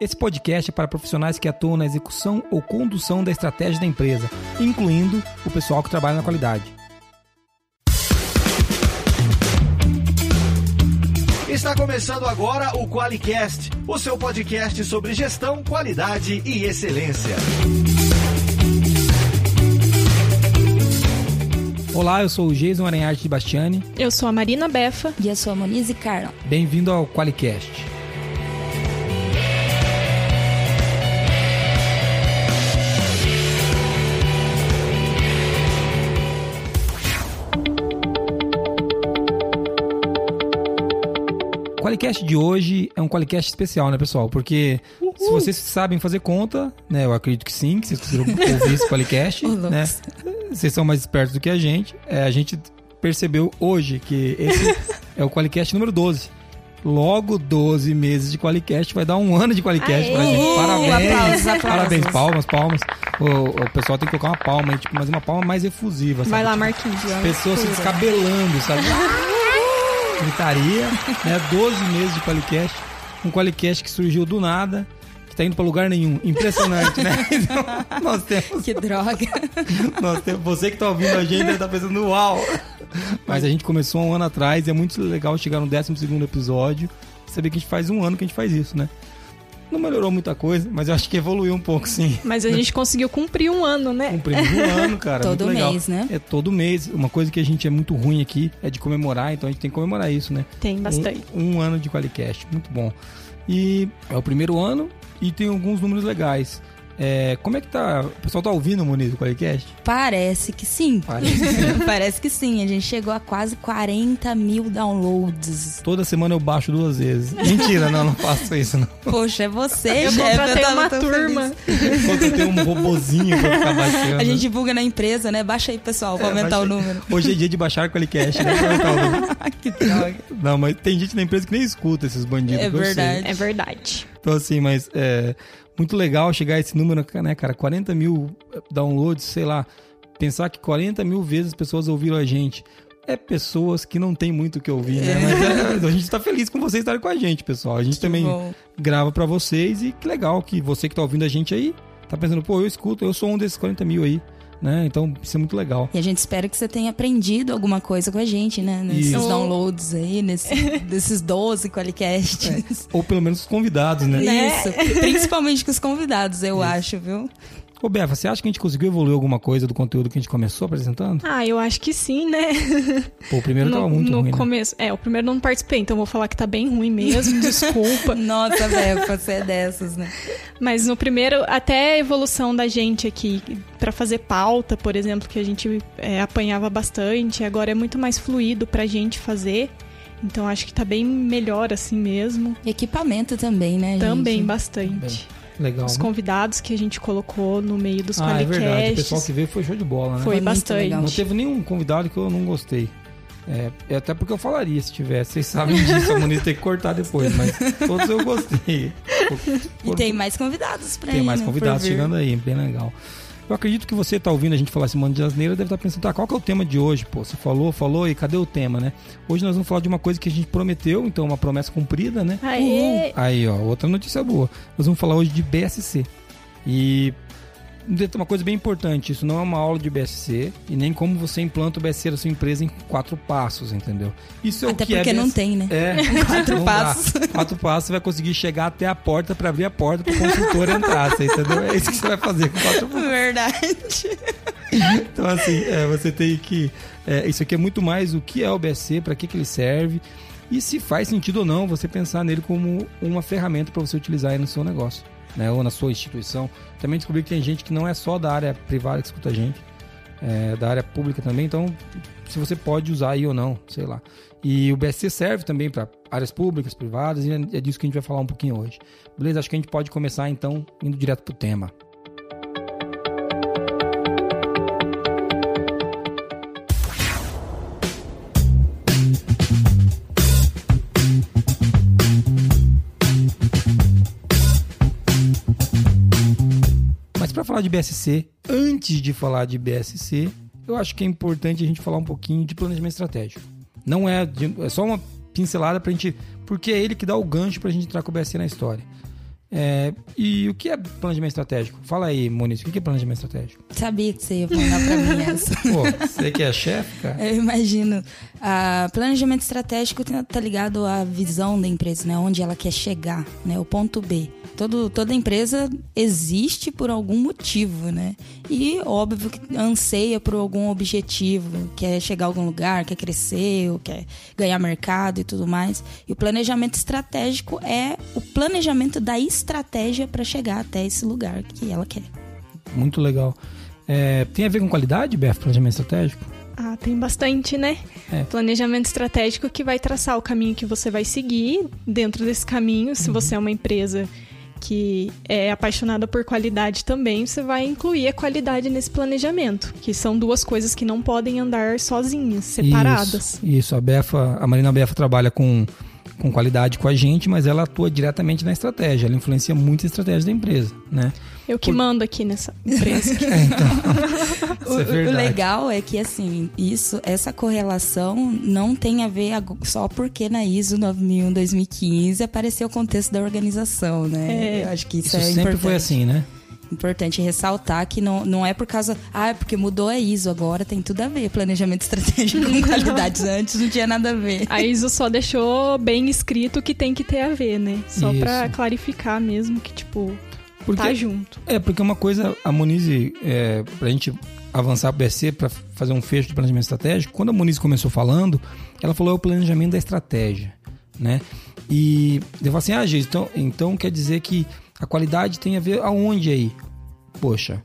Esse podcast é para profissionais que atuam na execução ou condução da estratégia da empresa, incluindo o pessoal que trabalha na qualidade. Está começando agora o QualiCast, o seu podcast sobre gestão, qualidade e excelência. Olá, eu sou o Jason Aranharte de Bastiani. Eu sou a Marina Befa. E eu sou a Monize Carlon. Bem-vindo ao QualiCast. Qualicast de hoje é um Qualicast especial, né, pessoal? Porque Uhul. se vocês sabem fazer conta, né, eu acredito que sim, que vocês conseguiram ouvir esse Qualicast, né? Vocês são mais espertos do que a gente. É, a gente percebeu hoje que esse é o Qualicast número 12. Logo 12 meses de Qualicast, vai dar um ano de Qualicast pra gente. Parabéns! Aplausos, aplausos. Parabéns, palmas, palmas. O, o, pessoal tem que colocar uma palma aí, tipo, mas uma palma mais efusiva. Sabe? Vai lá, tipo, Marquinhos. Pessoas se descabelando, sabe? gritaria, né? 12 meses de Qualicast. Um Qualicast que surgiu do nada, que tá indo pra lugar nenhum. Impressionante, né? Então, nós temos... Que droga. Nós temos... Você que tá ouvindo a gente deve tá pensando, uau! Mas a gente começou um ano atrás e é muito legal chegar no 12 episódio e saber que a gente faz um ano que a gente faz isso, né? Não melhorou muita coisa, mas eu acho que evoluiu um pouco, sim. Mas a gente conseguiu cumprir um ano, né? Cumprimos um ano, cara. todo mês, né? É todo mês. Uma coisa que a gente é muito ruim aqui é de comemorar, então a gente tem que comemorar isso, né? Tem bastante. Um, um ano de Qualicast, muito bom. E é o primeiro ano e tem alguns números legais. É, como é que tá? O pessoal tá ouvindo o Muniz do Qualicast? Parece que sim. Parece que sim. Parece que sim. A gente chegou a quase 40 mil downloads. Toda semana eu baixo duas vezes. Mentira, não, não faço isso, não. Poxa, é você, eu chefe. Eu tenho uma turma. Eu tenho um robozinho pra ficar baixando. A gente divulga na empresa, né? Baixa aí, pessoal, pra é, aumentar baixa... o número. Hoje é dia de baixar o Qualicast, né? Pra aumentar o número. que droga. Não, mas tem gente na empresa que nem escuta esses bandidos. É verdade. É verdade. Então, assim, mas é, muito legal chegar a esse número, né, cara? 40 mil downloads, sei lá. Pensar que 40 mil vezes as pessoas ouviram a gente. É pessoas que não tem muito o que ouvir, né? Mas é, a gente tá feliz com vocês estarem com a gente, pessoal. A gente que também bom. grava para vocês e que legal que você que tá ouvindo a gente aí tá pensando, pô, eu escuto, eu sou um desses 40 mil aí. Né? Então, isso é muito legal. E a gente espera que você tenha aprendido alguma coisa com a gente, né? Nesses isso. downloads aí, nesse, desses 12 Qualicasts. É. Ou pelo menos os convidados, né? Isso. Principalmente com os convidados, eu isso. acho, viu? Ô, Befa, você acha que a gente conseguiu evoluir alguma coisa do conteúdo que a gente começou apresentando? Ah, eu acho que sim, né? Pô, o primeiro no, tava muito no ruim, começo, né? É, o primeiro não participei, então vou falar que tá bem ruim mesmo, desculpa. Nossa, Befa, você é dessas, né? Mas no primeiro, até a evolução da gente aqui, para fazer pauta, por exemplo, que a gente é, apanhava bastante, agora é muito mais fluido pra gente fazer. Então acho que tá bem melhor assim mesmo. E equipamento também, né? Também, gente? bastante. Também. Legal. Os convidados que a gente colocou no meio dos ah, é verdade. O pessoal que veio foi show de bola, né? Foi, foi bastante. Não teve nenhum convidado que eu não gostei. É, até porque eu falaria se tivesse. Vocês sabem disso, a Moniz tem que cortar depois, mas todos eu gostei. Por, por, e tem mais convidados pra Tem ir, mais né, convidados chegando aí, bem legal. Eu acredito que você tá ouvindo a gente falar esse monte de asneira deve estar tá pensando, tá, qual que é o tema de hoje? Pô, você falou, falou e cadê o tema, né? Hoje nós vamos falar de uma coisa que a gente prometeu, então uma promessa cumprida, né? Aê. Aí, ó, outra notícia boa. Nós vamos falar hoje de BSC. E uma coisa bem importante, isso não é uma aula de BSC e nem como você implanta o BSC da sua empresa em quatro passos, entendeu? Isso é até o que porque é não tem, né? É, quatro passos. Dá. Quatro passos você vai conseguir chegar até a porta para abrir a porta para o consultor entrar, você entendeu? É isso que você vai fazer com quatro passos. Verdade. Então assim, é, você tem que é, isso aqui é muito mais o que é o BSC, para que que ele serve e se faz sentido ou não você pensar nele como uma ferramenta para você utilizar aí no seu negócio né, ou na sua instituição. Também descobri que tem gente que não é só da área privada que escuta a gente, é da área pública também, então se você pode usar aí ou não, sei lá. E o BSC serve também para áreas públicas, privadas, e é disso que a gente vai falar um pouquinho hoje. Beleza? Acho que a gente pode começar então indo direto pro tema. Falar de BSC, antes de falar de BSC, eu acho que é importante a gente falar um pouquinho de planejamento estratégico. Não é, de, é só uma pincelada pra gente, porque é ele que dá o gancho pra gente entrar com o BSC na história. É, e o que é planejamento estratégico? Fala aí, Moniz, o que é planejamento estratégico? Sabia que você ia mandar pra mim essa. Pô, você que é chefe, cara? Eu imagino. Ah, planejamento estratégico tá ligado à visão da empresa, né? Onde ela quer chegar, né? O ponto B. Todo, toda empresa existe por algum motivo, né? E óbvio que anseia por algum objetivo, quer chegar a algum lugar, quer crescer, ou quer ganhar mercado e tudo mais. E o planejamento estratégico é o planejamento da estratégia para chegar até esse lugar que ela quer. Muito legal. É, tem a ver com qualidade, Beth, planejamento estratégico? Ah, tem bastante, né? É. Planejamento estratégico que vai traçar o caminho que você vai seguir. Dentro desse caminho, se você é uma empresa que é apaixonada por qualidade também, você vai incluir a qualidade nesse planejamento, que são duas coisas que não podem andar sozinhas, separadas. Isso, isso. a Befa, a Marina Befa trabalha com, com qualidade com a gente, mas ela atua diretamente na estratégia, ela influencia muito a estratégia da empresa, né? Eu que mando aqui nessa empresa. É, então, isso é O- o legal é que assim, isso, essa correlação não tem a ver só porque na ISO 9001 2015 apareceu o contexto da organização, né? É. Eu acho que isso, Isso é sempre importante. foi assim, né? Importante ressaltar que não, não é por causa. Ah, é porque mudou a ISO agora, tem tudo a ver. Planejamento estratégico com qualidades. Antes não tinha nada a ver. A ISO só deixou bem escrito que tem que ter a ver, né? Só pra clarificar mesmo que, tipo, Porque, tá junto. É, porque uma coisa, a Moniz, é, pra gente avançar pro BSC, para fazer um fecho de planejamento estratégico, quando a Moniz começou falando, ela falou é o planejamento da estratégia, né? E eu falei assim, ah, Geis, então, então quer dizer que a qualidade tem a ver aonde aí? Poxa,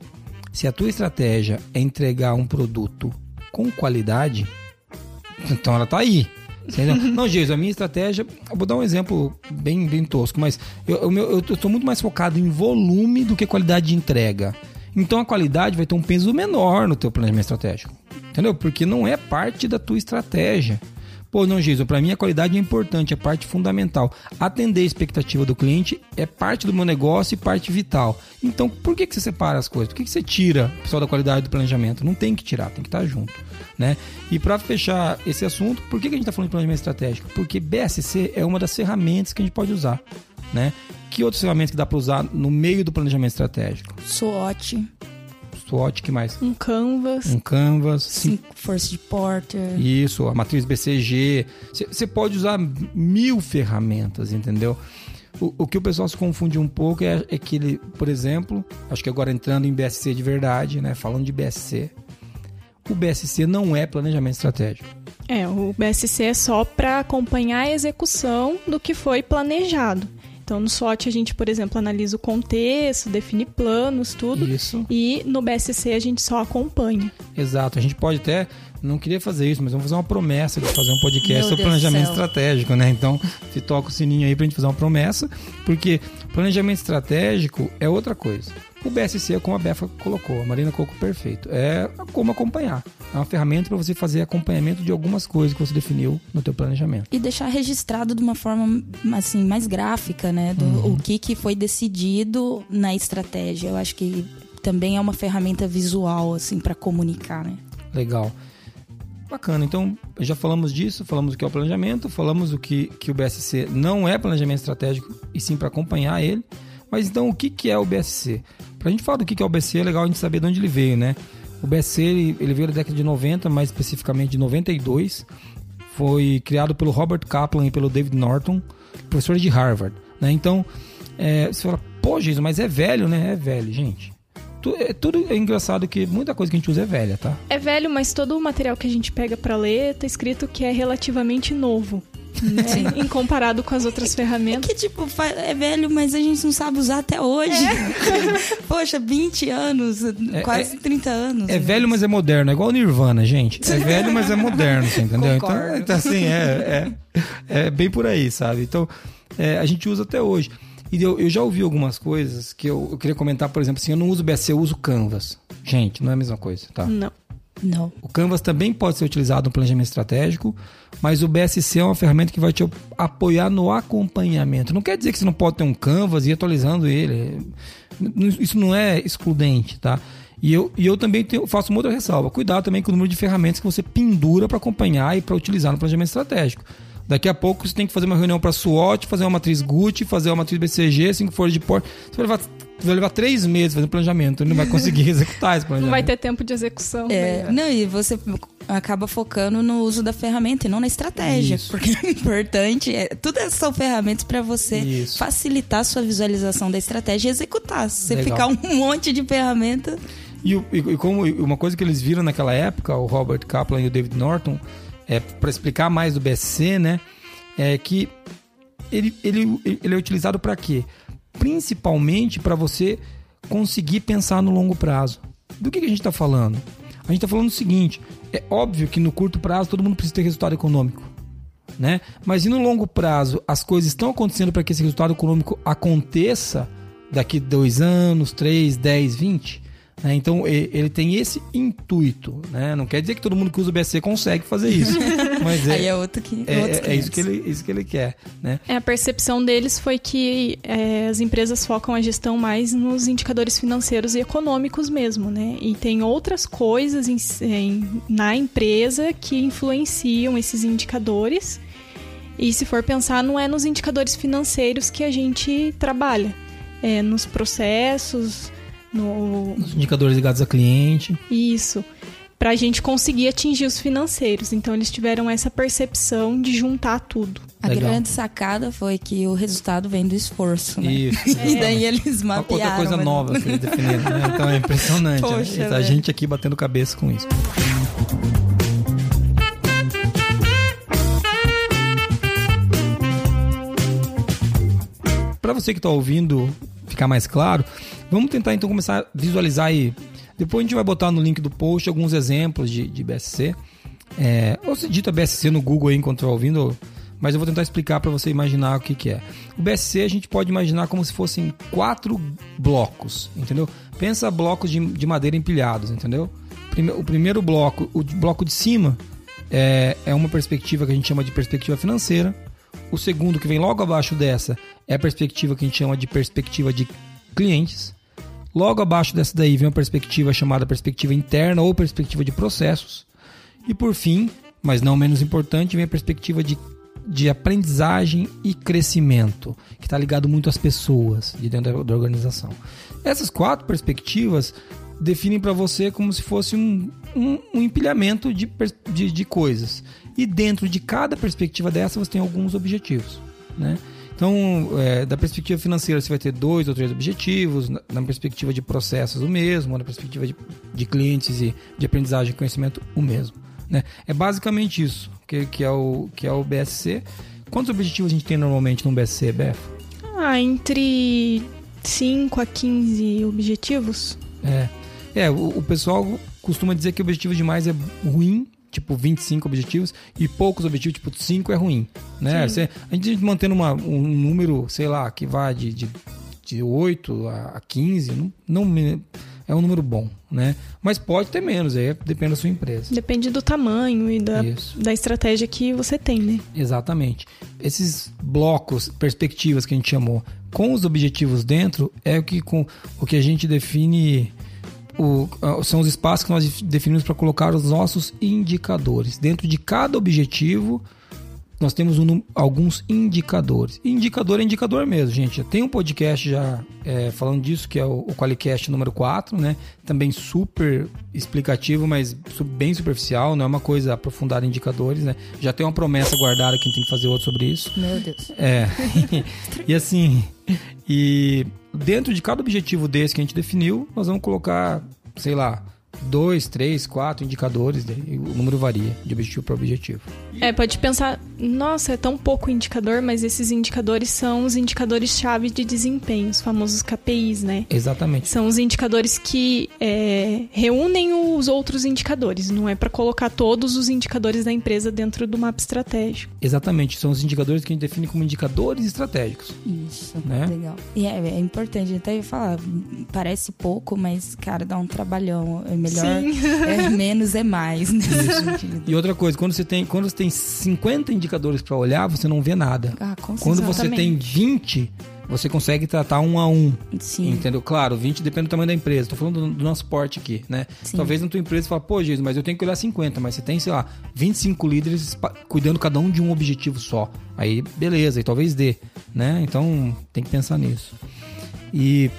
se a tua estratégia é entregar um produto com qualidade, então ela tá aí. Não, Geis, a minha estratégia. Eu vou dar um exemplo bem, bem tosco, mas eu, eu, eu tô muito mais focado em volume do que qualidade de entrega. Então a qualidade vai ter um peso menor no teu planejamento estratégico. Entendeu? Porque não é parte da tua estratégia. Pô, não, Jason, para mim a qualidade é importante, é parte fundamental. Atender a expectativa do cliente é parte do meu negócio e parte vital. Então, por que, que você separa as coisas? Por que, que você tira o pessoal da qualidade do planejamento? Não tem que tirar, tem que estar junto. Né? E para fechar esse assunto, por que, que a gente está falando de planejamento estratégico? Porque BSC é uma das ferramentas que a gente pode usar. Né? Que outras ferramentas que dá para usar no meio do planejamento estratégico? SWOT, SWOT, que mais? Um canvas. Um Canvas, cinco Force de Porter. Isso, a matriz BCG. Você pode usar mil ferramentas, entendeu? O, o que o pessoal se confunde um pouco é, é que ele, por exemplo, acho que agora entrando em BSC de verdade, né? Falando de BSC, o BSC não é planejamento estratégico. É, o BSC é só para acompanhar a execução do que foi planejado. Então, no SWOT, a gente, por exemplo, analisa o contexto, define planos, tudo. Isso. E no BSC, a gente só acompanha. Exato. A gente pode até. Não queria fazer isso, mas vamos fazer uma promessa de fazer um podcast sobre planejamento estratégico, né? Então, se toca o sininho aí pra gente fazer uma promessa, porque planejamento estratégico é outra coisa. O BSC como a Befa colocou, a Marina colocou perfeito. É como acompanhar. É uma ferramenta para você fazer acompanhamento de algumas coisas que você definiu no teu planejamento. E deixar registrado de uma forma assim mais gráfica, né? Do Uhum. o que, que foi decidido na estratégia. Eu acho que também é uma ferramenta visual assim para comunicar, né? Legal. Bacana, então já falamos disso, falamos o que é o planejamento, falamos o que, que o BSC não é planejamento estratégico e sim para acompanhar ele. Mas então o que, que é o BSC? Para a gente falar do que, é o BSC, é legal a gente saber de onde ele veio, né? O BSC ele, ele veio da década de 90, mais especificamente de 92. Foi criado pelo Robert Kaplan e pelo David Norton, professores de Harvard. Né? Então, é, você fala, pô, Jesus, mas é velho, né? É velho, gente. É, tudo é engraçado que muita coisa que a gente usa é velha, tá? É velho, mas todo o material que a gente pega para ler tá escrito que é relativamente novo. Né? em comparado com as outras ferramentas. Que tipo, é velho, mas a gente não sabe usar até hoje. Poxa, 20 anos, quase 30 anos. É velho, mas é moderno. É igual o Nirvana, gente. É velho, mas é moderno, você entendeu? Então, Concordo. então, assim, é, é, é bem por aí, sabe? Então, é, a gente usa até hoje. E eu, eu já ouvi algumas coisas que eu, eu queria comentar, por exemplo, assim, eu não uso BSC, eu uso Canvas. Gente, não é a mesma coisa, tá? Não. Não. O Canvas também pode ser utilizado no planejamento estratégico, mas o BSC é uma ferramenta que vai te apoiar no acompanhamento. Não quer dizer que você não pode ter um Canvas e ir atualizando ele. Isso não é excludente, tá? E eu, e eu também tenho- faço uma outra ressalva. Cuidado também com o número de ferramentas que você pendura para acompanhar e para utilizar no planejamento estratégico. Daqui a pouco você tem que fazer uma reunião para SWOT, fazer uma matriz Gucci, fazer uma matriz BCG, cinco folhas de porte. Você vai levar, vai levar três meses fazendo planejamento, não vai conseguir executar esse planejamento. Não vai ter tempo de execução. É, né? não, e você acaba focando no uso da ferramenta e não na estratégia. Isso. Porque o importante é. Tudo essas são ferramentas para você Isso. facilitar a sua visualização da estratégia e executar. Se você Legal. ficar um monte de ferramenta. E, e- e como uma coisa que eles viram naquela época, o Robert Kaplan e o David Norton, é, para explicar mais do BSC, né? É que ele, ele, ele é utilizado para quê? Principalmente para você conseguir pensar no longo prazo. Do que, que a gente está falando? A gente está falando o seguinte: é óbvio que no curto prazo todo mundo precisa ter resultado econômico. Né? Mas e no longo prazo, as coisas estão acontecendo para que esse resultado econômico aconteça daqui dois anos, três, dez, vinte? Né? Então ele tem esse intuito, né? Não quer dizer que todo mundo que usa o BSC consegue fazer isso, mas Aí é, é outro que. é, outros é isso, que 500. ele, isso que ele quer, né? É, a percepção deles foi que é, as empresas focam a gestão mais nos indicadores financeiros e econômicos mesmo, né? E tem outras coisas em- em- na empresa que influenciam esses indicadores. E se for pensar, não é nos indicadores financeiros que a gente trabalha. É nos processos, no, Os indicadores ligados a cliente. isso. Pra a gente conseguir atingir os financeiros. Então eles tiveram essa percepção de juntar tudo. A Legal. grande sacada foi que o resultado vem do esforço, né? Isso. E daí eles Uma mapearam. Outra coisa mas- nova que eles definiram, né? Então é impressionante. né? Poxa, a gente aqui batendo cabeça com isso. Para você que está ouvindo ficar mais claro, vamos tentar então começar a visualizar aí. Depois a gente vai botar no link do post alguns exemplos de, de BSC. É, ou se digita BSC no Google aí enquanto estiver ouvindo, mas eu vou tentar explicar para você imaginar o que, que é. O BSC a gente pode imaginar como se fossem quatro blocos, entendeu? Pensa blocos de, de madeira empilhados, entendeu? O primeiro bloco, o bloco de cima, é, é uma perspectiva que a gente chama de perspectiva financeira. O segundo, que vem logo abaixo dessa, é a perspectiva que a gente chama de perspectiva de clientes. Logo abaixo dessa daí vem uma perspectiva chamada perspectiva interna ou perspectiva de processos. E por fim, mas não menos importante, vem a perspectiva de, de aprendizagem e crescimento, que está ligado muito às pessoas de dentro da, da organização. Essas quatro perspectivas definem para você como se fosse um, um, um empilhamento de, de, de coisas. E dentro de cada perspectiva dessa você tem alguns objetivos. Né? Então, é, da perspectiva financeira, você vai ter dois ou três objetivos, na, na perspectiva de processos, o mesmo, na perspectiva de, de clientes e de aprendizagem e conhecimento, o mesmo. Né? É basicamente isso que, que, é o, que é o BSC. Quantos objetivos a gente tem normalmente no BSC, Beth? Ah, entre 5 a 15 objetivos. É, é o, o pessoal costuma dizer que objetivo demais é ruim, tipo 25 objetivos, e poucos objetivos, tipo 5 é ruim. Né? Você- a gente mantendo uma, um número, sei lá, que vai de, de, de 8 a a 15, não, não é um número bom, né? Mas pode ter menos, aí depende da sua empresa. Depende do tamanho e da, Isso. da estratégia que você tem, né? Exatamente. Esses blocos, perspectivas que a gente chamou, com os objetivos dentro, é o que, com, o que a gente define. O- são os espaços que nós definimos para colocar os nossos indicadores. Dentro de cada objetivo, nós temos um alguns indicadores. Indicador é indicador mesmo, gente. Tem um podcast já é, falando disso, que é o, o Qualicast número 4, né? Também super explicativo, mas bem superficial, não é uma coisa aprofundada em indicadores, né? Já tem uma promessa guardada que a gente tem que fazer outro sobre isso. Meu Deus. É. e assim, e dentro de cada objetivo desse que a gente definiu, nós vamos colocar, sei lá, dois, três, quatro indicadores, daí o número varia de objetivo para objetivo. É, pode pensar, nossa, é tão pouco indicador, mas esses indicadores são os indicadores-chave de desempenho, os famosos KPIs, né? Exatamente. São os indicadores que é, reúnem os outros indicadores. Não é para colocar todos os indicadores da empresa dentro do mapa estratégico. Exatamente, são os indicadores que a gente define como indicadores estratégicos. Isso, Né? legal. E é, é importante, até ia falar, parece pouco, mas, cara, dá um trabalhão. É melhor, Sim. é menos é mais nesse sentido. E outra coisa, quando você tem, quando você tem 50 indicadores para olhar, você não vê nada. Ah, Quando você tem 20, você consegue tratar um a um. Sim. Entendeu? Claro, 20 depende do tamanho da empresa. Tô falando do, do nosso porte aqui, né? Sim. Talvez na tua empresa você fala, pô, Jesus, mas eu tenho que olhar 50, mas você tem, sei lá, 25 líderes cuidando cada um de um objetivo só. Aí, beleza, e talvez dê, né? Então, tem que pensar nisso. E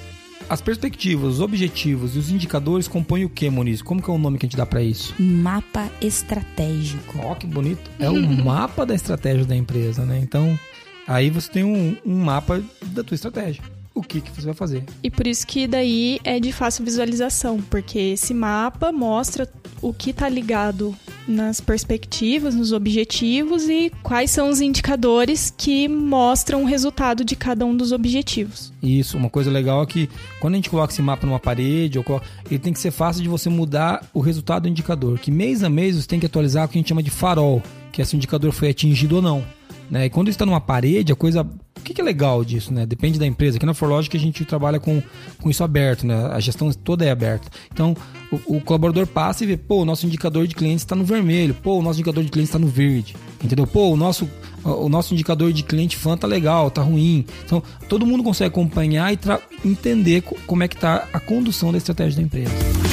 as perspectivas, os objetivos e os indicadores compõem o que, Moniz? Como que é o nome que a gente dá pra isso? Mapa estratégico. Ó, que bonito. É o mapa da estratégia da empresa, né? Então, aí você tem um, um mapa da tua estratégia. O que, que você vai fazer. E por isso que daí é de fácil visualização, porque esse mapa mostra o que está ligado nas perspectivas, nos objetivos e quais são os indicadores que mostram o resultado de cada um dos objetivos. Isso, uma coisa legal é que quando a gente coloca esse mapa numa parede, ou coloca- ele tem que ser fácil de você mudar o resultado do indicador. Que mês a mês você tem que atualizar o que a gente chama de farol, que é se o indicador foi atingido ou não. Né? E quando está numa parede, a coisa. Que, que é legal disso, né? Depende da empresa. Aqui na Forlogic a gente trabalha com, com isso aberto, né? A gestão toda é aberta. Então, o, o colaborador passa e vê, pô, o nosso indicador de clientes está no vermelho, pô, o nosso indicador de clientes está no verde. Entendeu? Pô, o nosso, o nosso indicador de cliente fã tá legal, tá ruim. Então, todo mundo consegue acompanhar e entender co- como é que tá a condução da estratégia da empresa.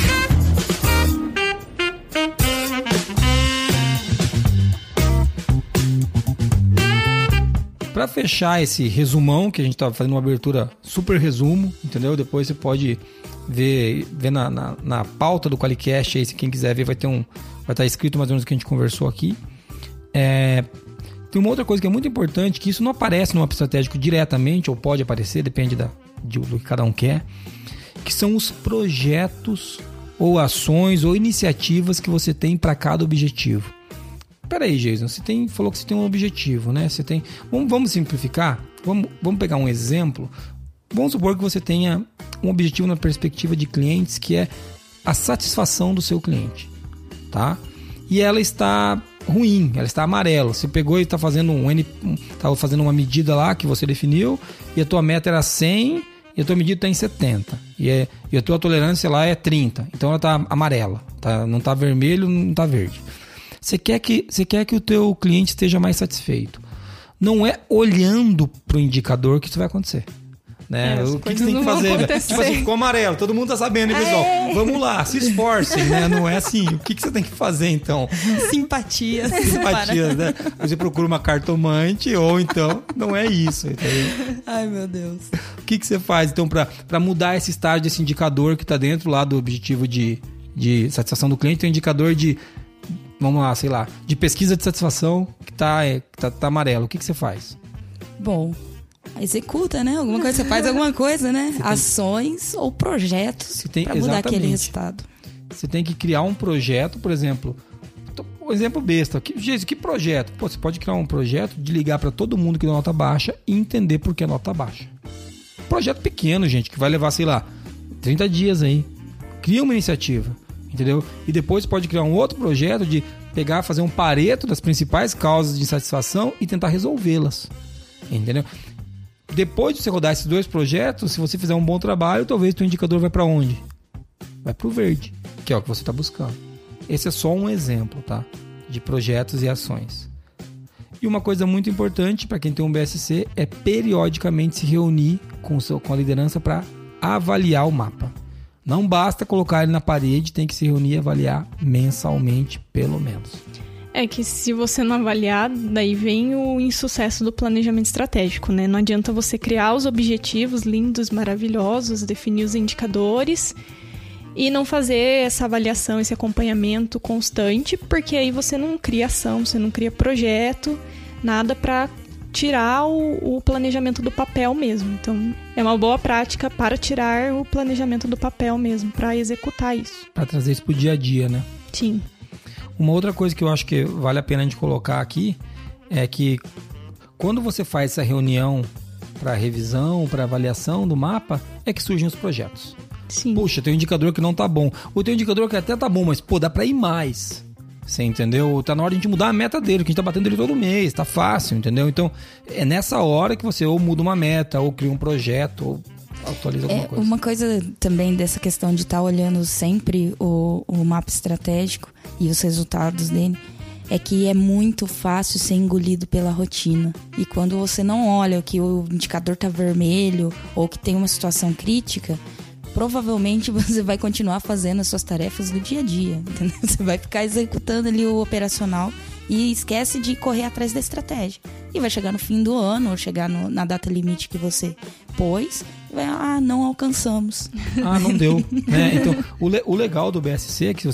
Para fechar esse resumão, que a gente tá fazendo uma abertura super resumo, entendeu? Depois você pode ver, ver na, na, na pauta do Qualicast aí, se quem quiser ver, vai ter um. Vai estar escrito mais ou menos o que a gente conversou aqui. É, tem uma outra coisa que é muito importante, que isso não aparece no mapa estratégico diretamente, ou pode aparecer, depende da, de- do que cada um quer, que são os projetos ou ações ou iniciativas que você tem para cada objetivo. Peraí, Jason, você tem, falou que você tem um objetivo, né? Você tem. Vamos, vamos simplificar? Vamos, vamos pegar um exemplo. Vamos supor que você tenha um objetivo na perspectiva de clientes que é a satisfação do seu cliente, tá? E ela está ruim, ela está amarela. Você pegou e está fazendo um N, um- tá fazendo uma medida lá que você definiu e a tua meta era 100 e a tua medida está em 70 e, é, e a tua tolerância lá é 30. Então ela está amarela, tá? Não está vermelho, não está verde. Você quer que você quer que o teu cliente esteja mais satisfeito. Não é olhando para o indicador que isso vai acontecer. Né? É, o que, que tem que fazer? Tipo assim, ficou amarelo, todo mundo tá sabendo, hein, pessoal? Vamos lá, se esforcem, né? Não é assim. O que, que você tem que fazer então? Simpatia. Simpatia, né? Você procura uma cartomante ou então não é isso, entendeu? Ai, meu Deus. O que, que você faz então para mudar esse estágio desse indicador que está dentro lá do objetivo de, de satisfação do cliente? Tem um indicador de, vamos lá, sei lá, de pesquisa de satisfação que tá, é, que tá, tá amarelo. O que, que você faz? Bom, executa, né? Alguma coisa, você faz alguma coisa, né? Ações ou projetos tem- para mudar aquele resultado. Você tem que criar um projeto, por exemplo. Um exemplo besta. Que, gente, que projeto? Pô, você pode criar um projeto de ligar para todo mundo que deu nota baixa e entender por que a nota baixa. Projeto pequeno, gente, que vai levar, sei lá, 30 dias aí. Cria uma iniciativa, entendeu? E depois pode criar um outro projeto de pegar, fazer um pareto das principais causas de insatisfação e tentar resolvê-las. Entendeu? Depois de você rodar esses dois projetos, se você fizer um bom trabalho, talvez o indicador vai para onde? vai pro verde, que é o que você está buscando. Esse é só um exemplo, tá? De projetos e ações. E uma coisa muito importante para quem tem um BSC é periodicamente se reunir com, o seu, com a liderança para avaliar o mapa. Não basta colocar ele na parede, tem que se reunir e avaliar mensalmente, pelo menos. É que se você não avaliar, daí vem o insucesso do planejamento estratégico, né? Não adianta você criar os objetivos lindos, maravilhosos, definir os indicadores e não fazer essa avaliação, esse acompanhamento constante, porque aí você não cria ação, você não cria projeto, nada para tirar o, o planejamento do papel mesmo. Então, é uma boa prática para tirar o planejamento do papel mesmo, para executar isso. Para trazer isso pro dia a dia, né? Sim. Uma outra coisa que eu acho que vale a pena a gente colocar aqui é que quando você faz essa reunião para revisão, para avaliação do mapa, é que surgem os projetos. Sim. Puxa, tem um indicador que não tá bom. Ou tem um indicador que até tá bom, mas pô, dá pra ir mais. Você entendeu? Tá na hora de a gente mudar a meta dele, que a gente tá batendo ele todo mês, tá fácil, entendeu? Então, é nessa hora que você ou muda uma meta, ou cria um projeto, ou atualiza alguma É, coisa. uma coisa também dessa questão de estar olhando sempre o, o mapa estratégico e os resultados dele é que é muito fácil ser engolido pela rotina. E quando você não olha que o indicador tá vermelho ou que tem uma situação crítica, provavelmente você vai continuar fazendo as suas tarefas do dia a dia. Entendeu? Você vai ficar executando ali o operacional e esquece de correr atrás da estratégia. E vai chegar no fim do ano, ou chegar no, na data limite que você pôs, e vai, ah, não alcançamos. Ah, não deu. né? Então, o, le o legal do BSC é que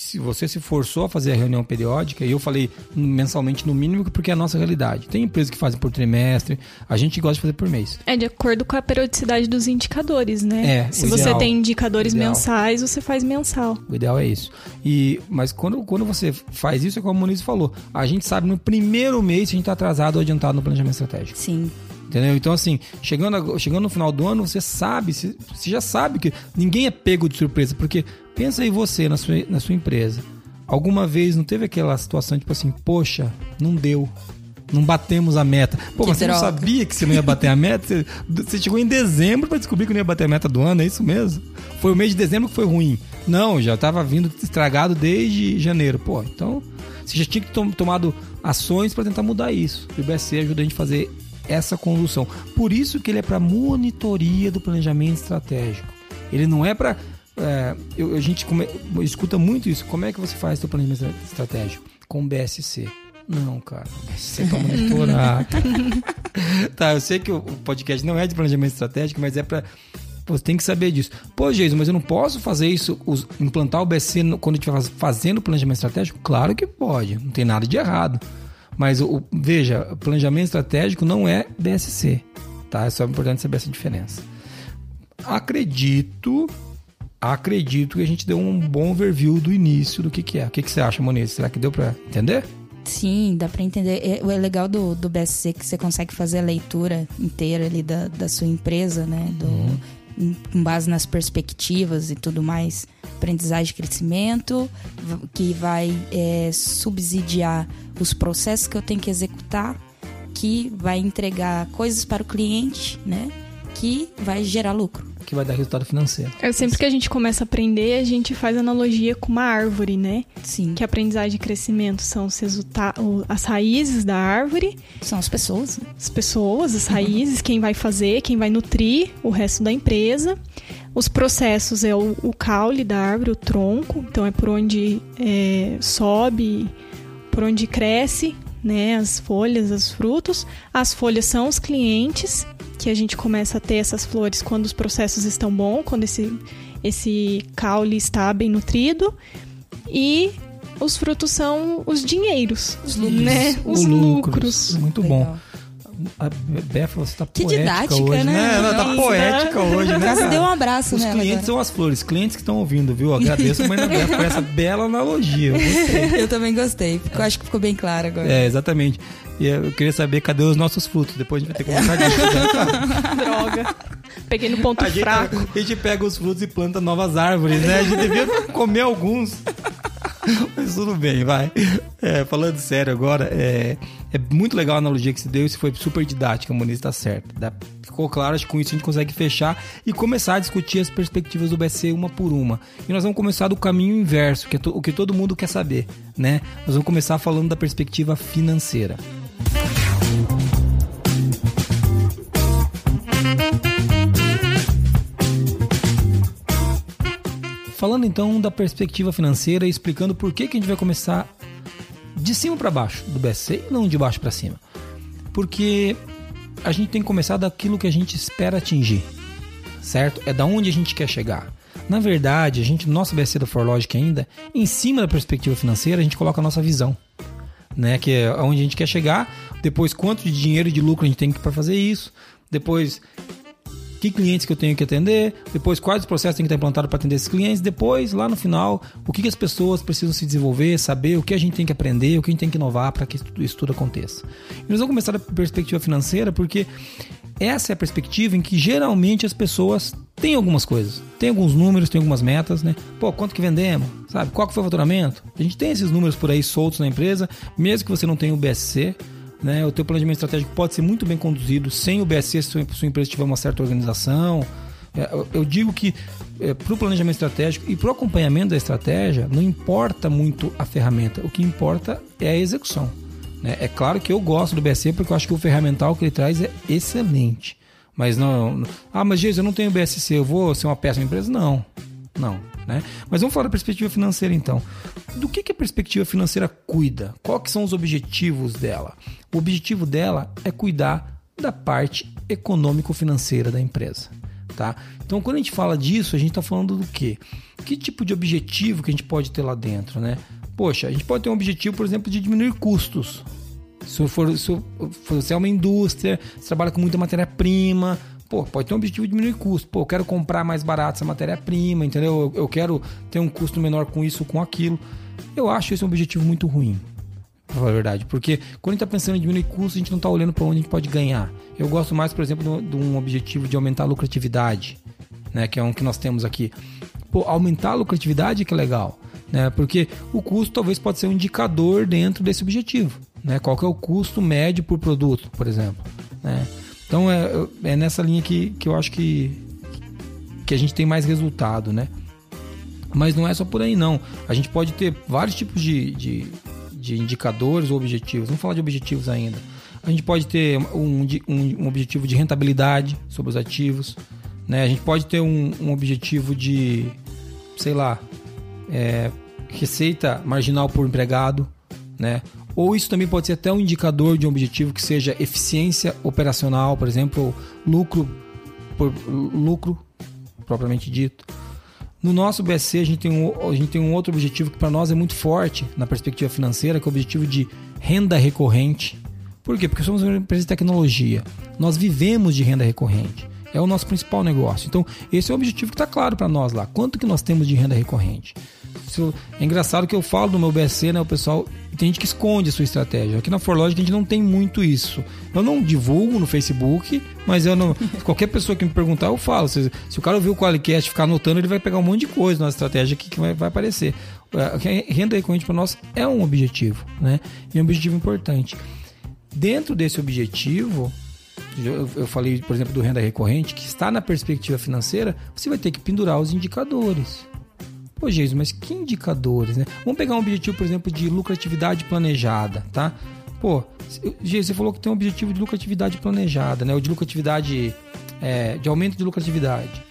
se você se forçou a fazer a reunião periódica, e eu falei mensalmente no mínimo porque é a nossa realidade. Tem empresas que fazem por trimestre, a gente gosta de fazer por mês. É de acordo com a periodicidade dos indicadores, né? É, se você ideal. tem indicadores mensais, você faz mensal. O ideal é isso. E, mas quando, quando você faz isso, é como o Muniz falou, a gente sabe no primeiro mês se a gente está atrasado ou adiantado no planejamento estratégico. Sim. Entendeu? Então, assim, chegando, chegando no final do ano, você sabe, você já sabe que ninguém é pego de surpresa. Porque pensa aí você na sua, na sua empresa. Alguma vez não teve aquela situação, tipo assim, poxa, não deu. Não batemos a meta. Pô, Que mas você não droga. sabia que você não ia bater a meta? Você, você chegou em dezembro para descobrir que não ia bater a meta do ano, é isso mesmo? Foi o mês de dezembro que foi ruim. Não, já estava vindo estragado desde janeiro. Pô, então você já tinha que tom, tomado ações para tentar mudar isso. E o BSC ajuda a gente a fazer essa condução. Por isso que ele é para monitoria do planejamento estratégico. Ele não é para eu, a gente come- escuta muito isso. Como é que você faz seu planejamento estratégico? Com BSC. Não, cara. BSC é para monitorar. tá, eu sei que o podcast não é de planejamento estratégico, mas é para você tem que saber disso. Pô, Jason, mas eu não posso fazer isso, os- implantar o BSC no- quando estiver fazendo planejamento estratégico? Claro que pode, não tem nada de errado. Mas o, veja, planejamento estratégico não é BSC, tá? É só importante saber essa diferença. Acredito, acredito que a gente deu um bom overview do início do que, que é. O que, que você acha, Moniz? Será que deu para entender? Sim, dá pra entender. É, o é legal do, do BSC que você consegue fazer a leitura inteira ali da, da sua empresa, né? Do, em- Com base nas perspectivas e tudo mais. Aprendizagem e crescimento, que vai é, subsidiar os processos que eu tenho que executar, que vai entregar coisas para o cliente, né? Que vai gerar lucro. Que vai dar resultado financeiro. É sempre que a gente começa a aprender, a gente faz analogia com uma árvore, né? Sim, Que aprendizagem e crescimento são os resulta- o- as raízes da árvore, são as pessoas. né? as pessoas, as raízes, quem vai fazer, quem vai nutrir o resto da empresa. Os processos é o, o caule da árvore, o tronco, então é por onde é, sobe, por onde cresce, né, as folhas, os frutos. As folhas são os clientes, que a gente começa a ter essas flores quando os processos estão bons, quando esse, esse caule está bem nutrido. E os frutos são os dinheiros, os lucros, né? Os lucros. Muito Legal. bom. A Befa, você tá Que poética didática, hoje, né? Ela tá Nossa. poética hoje, né? Cara? deu um abraço Os nela clientes agora. são as flores, clientes que estão ouvindo, viu? Agradeço a mãe da Befa por essa bela analogia. Eu. Eu também gostei. porque Eu acho que ficou bem claro agora. É, exatamente. E eu queria saber cadê os nossos frutos. Depois a gente vai ter que começar disso. né? Droga. Peguei no ponto A gente, fraco. a gente pega os frutos e planta novas árvores, né? A gente devia comer alguns. Mas tudo bem, vai. É, falando sério agora, é, é muito legal a analogia que se deu. Isso foi super didática, Moniz, tá certo. Dá- ficou claro, acho que com isso a gente consegue fechar e começar a discutir as perspectivas do BC uma por uma. E nós vamos começar do caminho inverso, que é o que todo mundo quer saber, né? Nós vamos começar falando da perspectiva financeira. Falando então da perspectiva financeira e explicando por que, que a gente vai começar de cima para baixo do BSC e não de baixo para cima. Porque a gente tem que começar daquilo que a gente espera atingir, certo? É da onde a gente quer chegar. Na verdade, a gente, no nosso BSC da ForLogic ainda, em cima da perspectiva financeira, a gente coloca a nossa visão, né? Que é onde a gente quer chegar, depois quanto de dinheiro de lucro a gente tem para fazer isso, depois que clientes que eu tenho que atender, depois quais os processos tem que estar implantado para atender esses clientes, depois, lá no final, o que, que as pessoas precisam se desenvolver, saber o que a gente tem que aprender, o que a gente tem que inovar para que isso tudo aconteça. E nós vamos começar da perspectiva financeira, porque essa é a perspectiva em que geralmente as pessoas têm algumas coisas. Tem alguns números, tem algumas metas, né? Pô, quanto que vendemos? Sabe? Qual que foi o faturamento? A gente tem esses números por aí soltos na empresa, mesmo que você não tenha o BSC, né? O teu planejamento estratégico pode ser muito bem conduzido sem o BSC se sua empresa tiver uma certa organização, É, eu, eu digo que é, para o planejamento estratégico e para o acompanhamento da estratégia, não importa muito a ferramenta, o que importa é a execução. Né? É claro que eu gosto do BSC porque eu acho que o ferramental que ele traz é excelente. Mas não. ah, mas Jesus, eu não tenho BSC, eu vou ser uma péssima empresa? Não. Não. Né? Mas vamos falar da perspectiva financeira então. Do que, que a perspectiva financeira cuida? Quais são os objetivos dela? O objetivo dela é cuidar da parte econômico-financeira da empresa. Tá? Então, quando a gente fala disso, a gente está falando do quê? Que tipo de objetivo que a gente pode ter lá dentro, né? Poxa, a gente pode ter um objetivo, por exemplo, de diminuir custos. Se for, se você é uma indústria, você trabalha com muita matéria-prima, pô, pode ter um objetivo de diminuir custo. Pô, eu quero comprar mais barato essa matéria-prima, entendeu? Eu, eu, quero ter um custo menor com isso, com aquilo. Eu acho esse um objetivo muito ruim, pra falar a verdade. Porque quando a gente está pensando em diminuir custos, a gente não está olhando para onde a gente pode ganhar. Eu gosto mais, por exemplo, de um objetivo de aumentar a lucratividade, né? Que é um que nós temos aqui. Pô, aumentar a lucratividade que é legal, né? Porque o custo talvez pode ser um indicador dentro desse objetivo, né? Qual que é o custo médio por produto, por exemplo, né? Então é, é nessa linha que, que eu acho que, que a gente tem mais resultado, né? Mas não é só por aí não. A gente pode ter vários tipos de, de, de indicadores ou objetivos. Vamos falar de objetivos ainda. A gente pode ter um, um, um objetivo de rentabilidade sobre os ativos. Né? A gente pode ter um, um objetivo de, sei lá, é, receita marginal por empregado. Né? Ou isso também pode ser até um indicador de um objetivo que seja eficiência operacional, por exemplo, lucro por lucro propriamente dito. No nosso BSC, a gente tem um, a gente tem um outro objetivo que para nós é muito forte na perspectiva financeira, que é o objetivo de renda recorrente. Por quê? Porque somos uma empresa de tecnologia. Nós vivemos de renda recorrente. É o nosso principal negócio. Então, esse é o objetivo que está claro para nós lá. Quanto que nós temos de renda recorrente? É engraçado que eu falo do meu BSC, né? O pessoal tem gente que esconde a sua estratégia. Aqui na Forlogic a gente não tem muito isso. Eu não divulgo no Facebook, mas eu não. qualquer pessoa que me perguntar, eu falo. Se, se o cara ouvir o Qualicast e ficar anotando, ele vai pegar um monte de coisa na estratégia aqui que vai, vai aparecer. A renda recorrente para nós é um objetivo, né? E é um objetivo importante. Dentro desse objetivo, eu, eu falei, por exemplo, do renda recorrente, que está na perspectiva financeira, você vai ter que pendurar os indicadores. Pô, Jesus, mas que indicadores, né? Vamos pegar um objetivo, por exemplo, de lucratividade planejada, tá? Pô, Jesus, você falou que tem um objetivo de lucratividade planejada, né? Ou de lucratividade, é, de aumento de lucratividade.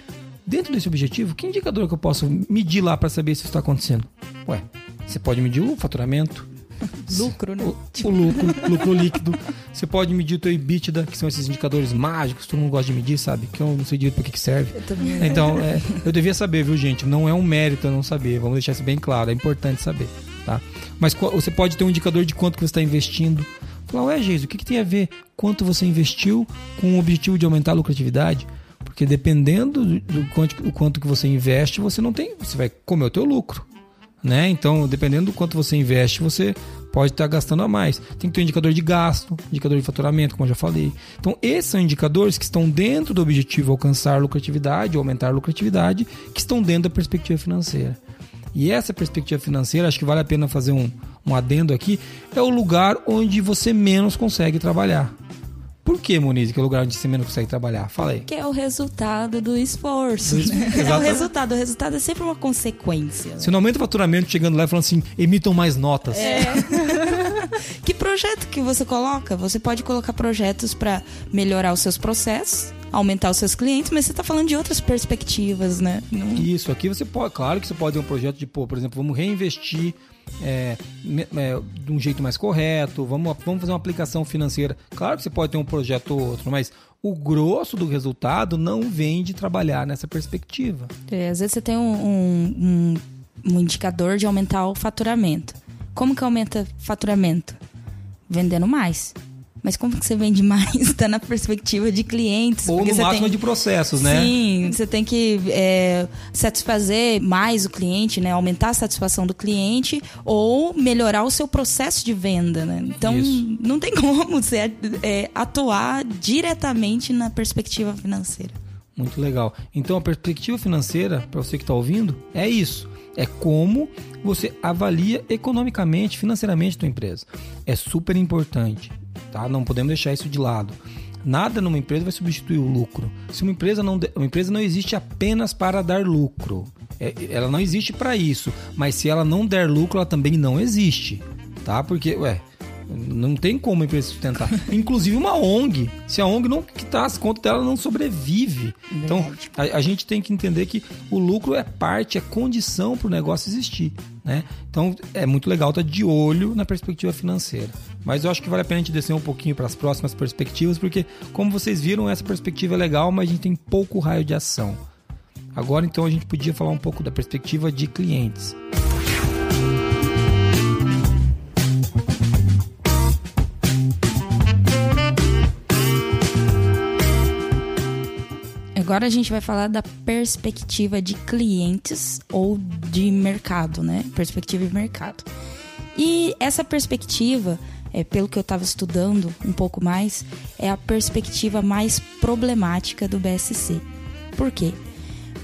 Dentro desse objetivo, que indicador que eu posso medir lá para saber se isso está acontecendo? Ué, você pode medir o faturamento, lucro, né? O, o, lucro, lucro líquido. Você pode medir o teu EBITDA, que são esses indicadores mágicos, todo mundo gosta de medir, sabe? Que eu não sei direito para que, que serve. Eu também. Então, é, eu devia saber, viu, gente? Não é um mérito eu não saber. Vamos deixar isso bem claro. É importante saber, tá? Mas você pode ter um indicador de quanto que você está investindo. Falar, ué, Jesus, o que, que tem a ver quanto você investiu com o objetivo de aumentar a lucratividade? Porque dependendo do, do quanto, do quanto que você investe, você não tem, você vai comer o teu lucro né? Então, dependendo do quanto você investe, você pode estar gastando a mais. Tem que ter um indicador de gasto, indicador de faturamento, como eu já falei. Então, esses são indicadores que estão dentro do objetivo alcançar lucratividade, aumentar lucratividade, que estão dentro da perspectiva financeira. E essa perspectiva financeira, acho que vale a pena fazer um, um adendo aqui, é o lugar onde você menos consegue trabalhar. Por que, Moniz, que é o lugar onde você menos consegue trabalhar? Fala aí. Que é o resultado do esforço. Né? É o resultado. O resultado é sempre uma consequência. Você não aumenta o faturamento chegando lá e falando assim, emitam mais notas. É. que projeto que você coloca? Você pode colocar projetos para melhorar os seus processos, aumentar os seus clientes, mas você está falando de outras perspectivas, né? Não... Isso, aqui você pode, claro que você pode ter um projeto de, pô, por exemplo, vamos reinvestir é, é, de um jeito mais correto, vamos, vamos fazer uma aplicação financeira. Claro que você pode ter um projeto ou outro, mas o grosso do resultado não vem de trabalhar nessa perspectiva. É, às vezes você tem um, um, um indicador de aumentar o faturamento. Como que aumenta faturamento? Vendendo mais. Mas como que você vende mais? Está na perspectiva de clientes. Ou no máximo tem... de processos, né? Sim, você tem que é, satisfazer mais o cliente, né? Aumentar a satisfação do cliente ou melhorar o seu processo de venda, né? Então, Isso. não tem como você é, atuar diretamente na perspectiva financeira. Muito legal. Então, a perspectiva financeira, para você que está ouvindo, é isso. É como você avalia economicamente, financeiramente a tua empresa. É super importante tá? Não podemos deixar isso de lado. Nada numa empresa vai substituir o lucro. Se uma empresa não, uma empresa não existe apenas para dar lucro. É, ela não existe para isso. Mas se ela não der lucro, ela também não existe. Tá? Porque, ué, não tem como a empresa sustentar. Inclusive uma ONG. Se a ONG não quitar as contas dela, não sobrevive. Então, a, a, gente tem que entender que o lucro é parte, é condição para o negócio existir. Né? Então, é muito legal estar de olho na perspectiva financeira. Mas eu acho que vale a pena a gente descer um pouquinho para as próximas perspectivas, porque, como vocês viram, essa perspectiva é legal, mas a gente tem pouco raio de ação. Agora, então, a gente podia falar um pouco da perspectiva de clientes. Agora a gente vai falar da perspectiva de clientes ou de mercado, né? Perspectiva de mercado. E essa perspectiva, é, pelo que eu estava estudando um pouco mais, é a perspectiva mais problemática do BSC. Por quê?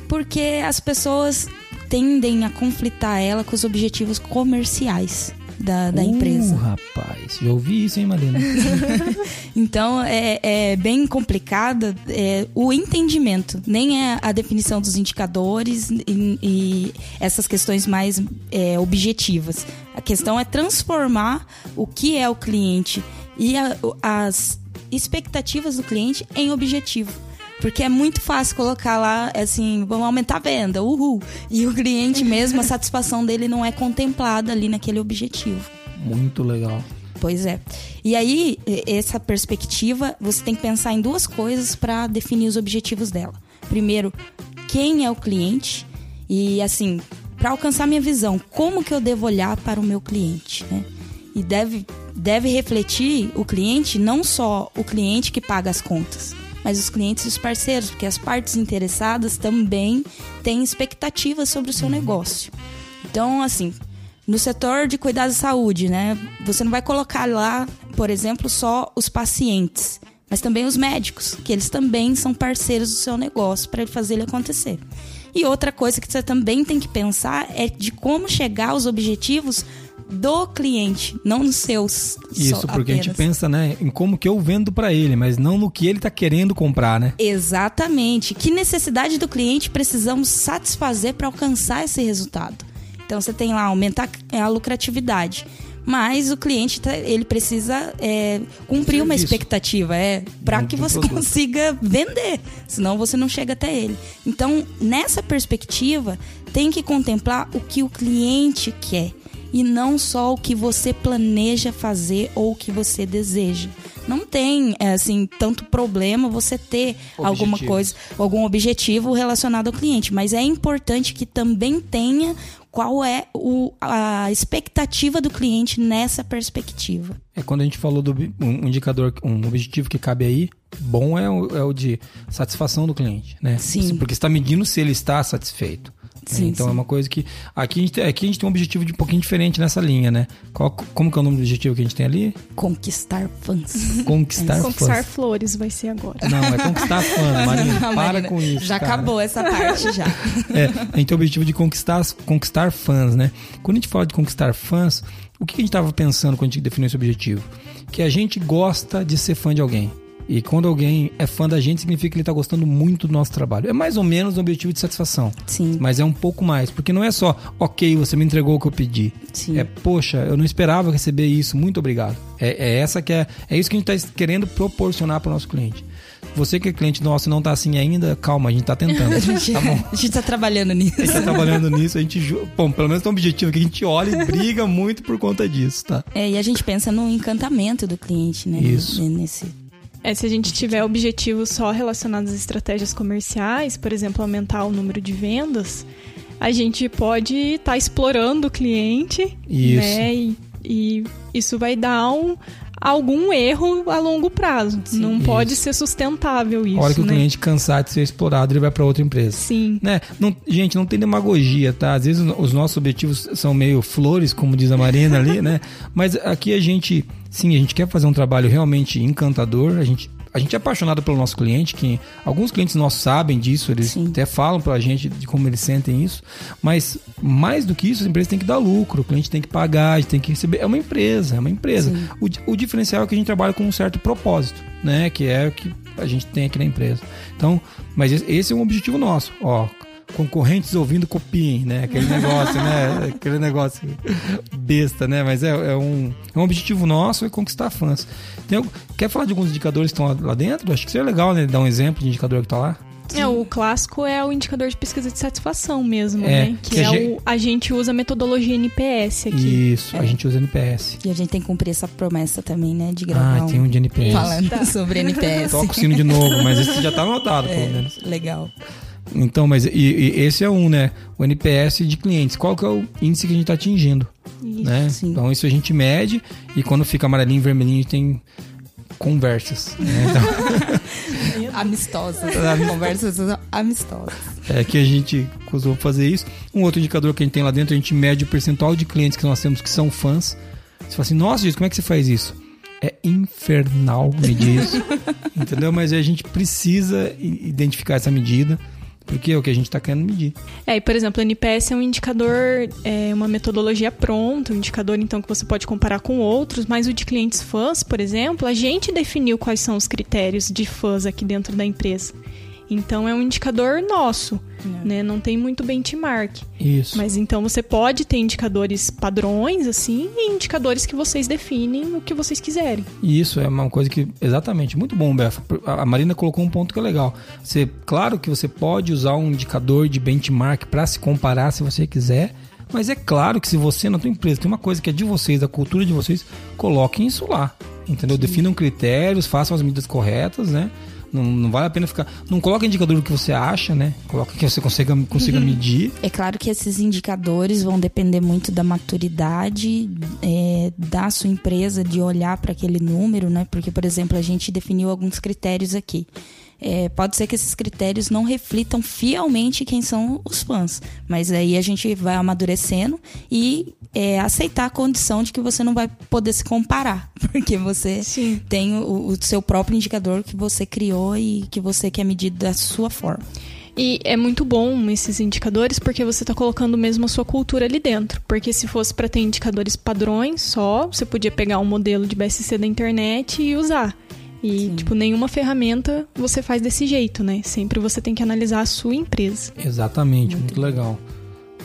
Porque as pessoas tendem a conflitar ela com os objetivos comerciais da, da uh, empresa. rapaz, já ouvi isso, hein, Marina? então, é, é bem complicado é, o entendimento, nem é a definição dos indicadores e, e essas questões mais é, objetivas. A questão é transformar o que é o cliente e a, as expectativas do cliente em objetivo. Porque é muito fácil colocar lá, assim, vamos aumentar a venda, uhul. E o cliente mesmo, a satisfação dele não é contemplada ali naquele objetivo. Muito legal. Pois é. E aí, essa perspectiva, você tem que pensar em duas coisas para definir os objetivos dela. Primeiro, quem é o cliente? E assim, para alcançar minha visão, como que eu devo olhar para o meu cliente, né? E deve, deve refletir o cliente, não só o cliente que paga as contas, mas os clientes e os parceiros, porque as partes interessadas também têm expectativas sobre o seu negócio. Então, assim, no setor de cuidados de saúde, né? Você não vai colocar lá, por exemplo, só os pacientes, mas também os médicos, que eles também são parceiros do seu negócio para fazer ele acontecer. E outra coisa que você também tem que pensar é de como chegar aos objetivos do cliente, não nos seus. Isso, porque apenas. a gente pensa, né, em como que eu vendo para ele, mas não no que ele está querendo comprar, né? Exatamente. Que necessidade do cliente precisamos satisfazer para alcançar esse resultado? Então você tem lá aumentar a lucratividade mas o cliente tá, ele precisa é, cumprir uma expectativa é para que você consiga vender senão você não chega até ele então nessa perspectiva tem que contemplar o que o cliente quer e não só o que você planeja fazer ou o que você deseja. Não tem, é, assim, tanto problema você ter alguma coisa, algum objetivo relacionado ao cliente, mas é importante que também tenha qual é o, a expectativa do cliente nessa perspectiva. É quando a gente falou do um indicador, um objetivo que cabe aí, bom é o, é o de satisfação do cliente, né? Sim. Porque está medindo se ele está satisfeito. Sim, então é sim. é uma coisa que. Aqui a, gente, aqui a gente tem um objetivo de um pouquinho diferente nessa linha, né? Qual, como que é o nome do objetivo que a gente tem ali? Conquistar fãs. Conquistar é. fãs. Conquistar flores vai ser agora. Não, é conquistar fãs, Marina. Não, para Marina, com isso. Já cara. acabou essa parte já. É, a gente tem o objetivo de conquistar, conquistar fãs, né? Quando a gente fala de conquistar fãs, o que a gente estava pensando quando a gente definiu esse objetivo? Que a gente gosta de ser fã de alguém. E quando alguém é fã da gente, significa que ele está gostando muito do nosso trabalho. É mais ou menos um objetivo de satisfação. Sim. Mas é um pouco mais. Porque não é só, ok, você me entregou o que eu pedi. Sim. É, poxa, eu não esperava receber isso, muito obrigado. É, é essa que é. É isso que a gente está querendo proporcionar para o nosso cliente. Você que é cliente nosso e não está assim ainda, calma, a gente está tentando. a gente, tá bom. A gente tá trabalhando nisso. A gente tá trabalhando nisso, a gente. Bom, pelo menos tem um objetivo que a gente olha e briga muito por conta disso, tá? É, e a gente pensa no encantamento do cliente, né? Isso. Nesse é, se a gente tiver objetivos só relacionados às estratégias comerciais, por exemplo, aumentar o número de vendas, a gente pode estar tá explorando o cliente, isso. né? E, e isso vai dar um, algum erro a longo prazo. Sim, não isso. pode ser sustentável isso. A hora que né? o cliente cansar de ser explorado, ele vai para outra empresa. Sim. Né? Não, gente, não tem demagogia, tá? Às vezes os nossos objetivos são meio flores, como diz a Marina ali, né? Mas aqui a gente Sim, a gente quer fazer um trabalho realmente encantador, a gente a gente é apaixonado pelo nosso cliente, que alguns clientes nossos sabem disso, eles Sim. até falam pra gente de como eles sentem isso, mas mais do que isso, a empresa tem que dar lucro, o cliente tem que pagar, a gente tem que receber. É uma empresa, é uma empresa. O, o diferencial é que a gente trabalha com um certo propósito, né? Que é o que a gente tem aqui na empresa. Então, mas esse- esse é um objetivo nosso, ó. Concorrentes ouvindo copiem, né? Aquele negócio, né? Aquele negócio besta, né? Mas é, é um, é um objetivo nosso é conquistar fãs. Tem, quer falar de alguns indicadores que estão lá, dentro? Acho que seria legal, né? Dar um exemplo de indicador que tá lá. É, o clássico é o indicador de pesquisa de satisfação mesmo, É, né? Que, que é a gente- o. A gente usa a metodologia NPS aqui. Isso, a gente usa NPS. E a gente tem que cumprir essa promessa também, né? De gravar Ah, tem um de NPS. falando sobre NPS. Toca o sino de novo, mas esse já tá anotado, pelo menos. É, legal. Então, mas e, e esse é um, né? O NPS de clientes. Qual que é o índice que a gente está atingindo? Isso. Né? sim. Então isso a gente mede e quando fica amarelinho e vermelhinho a gente tem conversas. Né? Então, Amistosas. Conversas amistosas. é que a gente costuma fazer isso. Um outro indicador que a gente tem lá dentro, a gente mede o percentual de clientes que nós temos que são fãs. Você fala assim, nossa, gente, como é que você faz isso? É infernal medir isso. entendeu? Mas a gente precisa identificar essa medida, porque é o que a gente está querendo medir. É, e por exemplo, o NPS é um indicador, é uma metodologia pronta, um indicador então que você pode comparar com outros, mas o de clientes fãs, por exemplo, a gente definiu quais são os critérios de fãs aqui dentro da empresa. Então é um indicador nosso, né? Não tem muito benchmark. Isso. Mas então você pode ter indicadores padrões, assim, e indicadores que vocês definem o que vocês quiserem. Isso é uma coisa que. Exatamente, muito bom, Befa. A Marina colocou um ponto que é legal. Você, claro que você pode usar um indicador de benchmark para se comparar se você quiser. Mas é claro que se você na tua empresa tem uma coisa que é de vocês, da cultura de vocês, coloquem isso lá. Entendeu? Definam critérios, façam as medidas corretas, né? Não, não vale a pena ficar. Não coloca indicador do que você acha, né? Coloca que você consiga, consiga medir. É claro que esses indicadores vão depender muito da maturidade é, da sua empresa, de olhar para aquele número, né? Porque, por exemplo, a gente definiu alguns critérios aqui. É, pode ser que esses critérios não reflitam fielmente quem são os fãs, mas aí a gente vai amadurecendo e é, aceitar a condição de que você não vai poder se comparar, porque você Sim. tem o, o seu próprio indicador que você criou e que você quer medir da sua forma. E é muito bom esses indicadores porque você está colocando mesmo a sua cultura ali dentro. Porque se fosse para ter indicadores padrões só, você podia pegar um modelo de BSC da internet e usar. E, tipo, nenhuma ferramenta você faz desse jeito, né? Sempre você tem que analisar a sua empresa. Exatamente, muito, legal.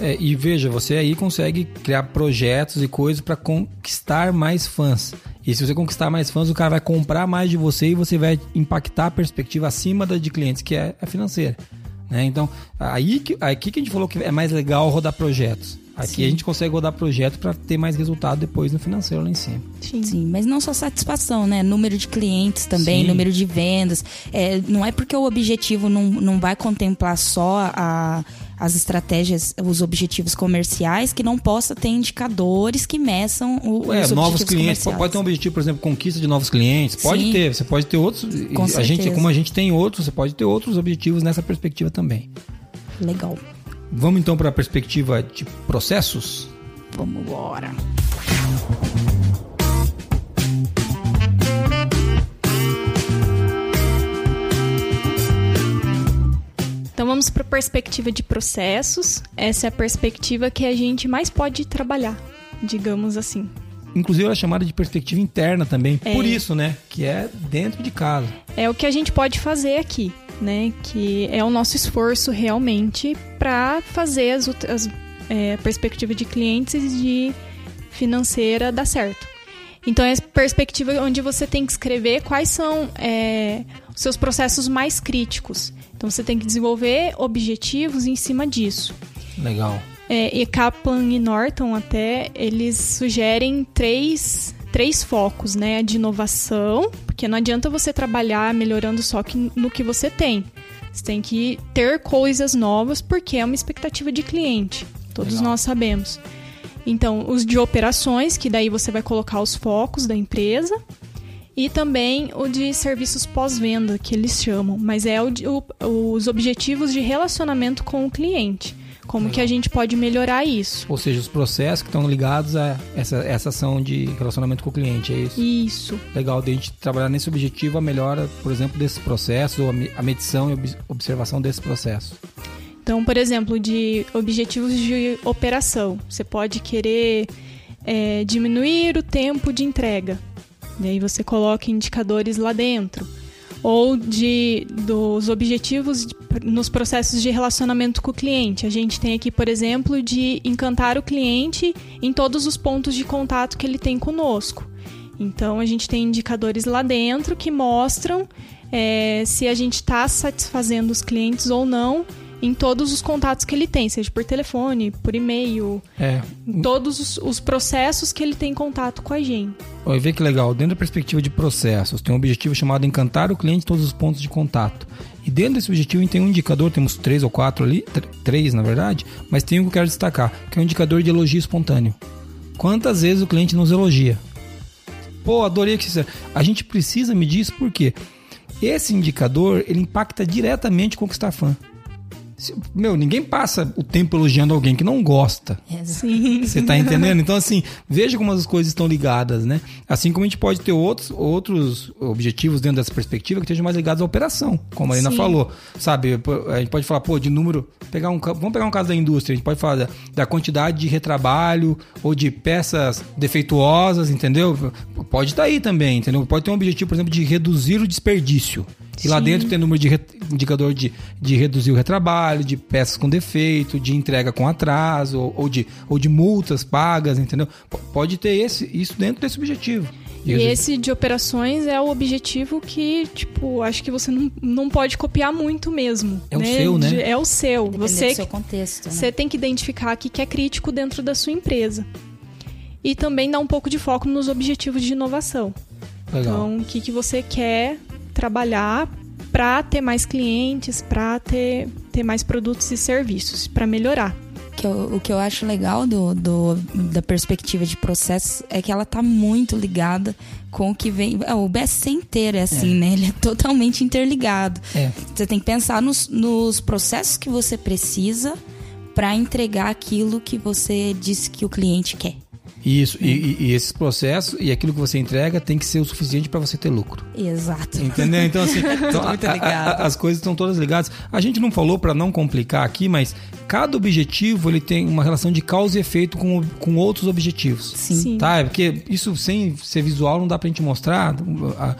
É, e veja, você aí consegue criar projetos e coisas para conquistar mais fãs. E se você conquistar mais fãs, o cara vai comprar mais de você e você vai impactar a perspectiva acima da de clientes, que é a financeira. Né? Então, aí que, aqui que a gente falou que é mais legal rodar projetos. Aqui Sim. a gente consegue rodar projeto para ter mais resultado depois no financeiro lá em cima. Sim. Sim, mas não só satisfação, né? Número de clientes também, Sim. número de vendas. É, não é porque o objetivo não, não vai contemplar só a, as estratégias, os objetivos comerciais, que não possa ter indicadores que meçam o, É, os novos clientes. Pode ter um objetivo, por exemplo, conquista de novos clientes. Pode Sim. ter. Você pode ter outros. Com a gente, certeza. como a gente tem outros, você pode ter outros objetivos nessa perspectiva também. Legal. Vamos então para a perspectiva de processos? Vamos embora. Então vamos para a perspectiva de processos. Essa é a perspectiva que a gente mais pode trabalhar, digamos assim. Inclusive ela é chamada de perspectiva interna também. É. Por isso, né? Que é dentro de casa. É o que a gente pode fazer aqui, né? Que é o nosso esforço realmente para fazer as, as é, perspectiva de clientes e de financeira dar certo. Então é a perspectiva onde você tem que escrever quais são é, os seus processos mais críticos. Então você tem que desenvolver objetivos em cima disso. Legal. É, e Kaplan e Norton até, eles sugerem três, três focos, né? De inovação, porque não adianta você trabalhar melhorando só que, no que você tem. Você tem que ter coisas novas, porque é uma expectativa de cliente. Todos Legal. nós sabemos. Então, os de operações, que daí você vai colocar os focos da empresa. E também o de serviços pós-venda, que eles chamam. Mas é o o- os objetivos de relacionamento com o cliente. Como que a gente pode melhorar isso? Ou seja, os processos que estão ligados a essa, essa ação de relacionamento com o cliente, é isso? Isso. Legal, de a gente trabalhar nesse objetivo, a melhora, por exemplo, desses processos, ou a me- a medição e ob- observação desse processo. Então, por exemplo, de objetivos de operação, você pode querer é, diminuir o tempo de entrega. E aí você coloca indicadores lá dentro. Ou de dos objetivos nos processos de relacionamento com o cliente. A gente tem aqui, por exemplo, de encantar o cliente em todos os pontos de contato que ele tem conosco. Então a gente tem indicadores lá dentro que mostram é, se a gente está satisfazendo os clientes ou não em todos os contatos que ele tem, seja por telefone, por e-mail, É. em todos os, os processos que ele tem contato com a gente. Olha, vê que legal. Dentro da perspectiva de processos, tem um objetivo chamado encantar o cliente em todos os pontos de contato. E dentro desse objetivo tem um indicador, temos três ou quatro ali, tr- três na verdade, mas tem um que eu quero destacar, que é um indicador de elogio espontâneo. Quantas vezes o cliente nos elogia? Pô, adorei que você... A gente precisa medir isso porque esse indicador, ele impacta diretamente com o conquistar fã. Meu, ninguém passa o tempo elogiando alguém que não gosta. Sim. Você tá entendendo? Então, assim, veja como as coisas estão ligadas, né? Assim como a gente pode ter outros, outros objetivos dentro dessa perspectiva que estejam mais ligados à operação, como a Marina Sim. falou. Sabe, a gente pode falar, pô, de número. Pegar um, vamos pegar um caso da indústria, a gente pode falar da, da quantidade de retrabalho ou de peças defeituosas, entendeu? Pode estar aí também, entendeu? Pode ter um objetivo, por exemplo, de reduzir o desperdício. E lá Sim. dentro tem número de re- indicador de, de reduzir o retrabalho, de peças com defeito, de entrega com atraso, ou, ou de, ou de multas pagas, entendeu? P- Pode ter esse, isso dentro desse objetivo. E esse de operações é o objetivo que, tipo, acho que você não, não pode copiar muito mesmo. É o seu, né? De- é o seu. Você, do seu contexto, né? você tem que identificar o que que é crítico dentro da sua empresa. E também dar um pouco de foco nos objetivos de inovação. Legal. Então, o que, que você quer trabalhar para ter mais clientes, para ter, ter mais produtos e serviços, para melhorar. que eu- o que eu acho legal do, do- da perspectiva de processo é que ela tá muito ligada com o que vem. é, O BSC inteiro é assim, né? Ele é totalmente interligado. É. Você tem que pensar nos, nos processos que você precisa para entregar aquilo que você disse que o cliente quer. Isso, e, e- e esses processos e aquilo que você entrega tem que ser o suficiente para você ter lucro. Exato. Entendeu? Então, assim, então, muito a- a- a- as coisas estão todas ligadas. A gente não falou para não complicar aqui, mas cada objetivo ele tem uma relação de causa e efeito com, com outros objetivos. Sim. Sim. Tá? É porque isso sem ser visual não dá pra gente mostrar. A-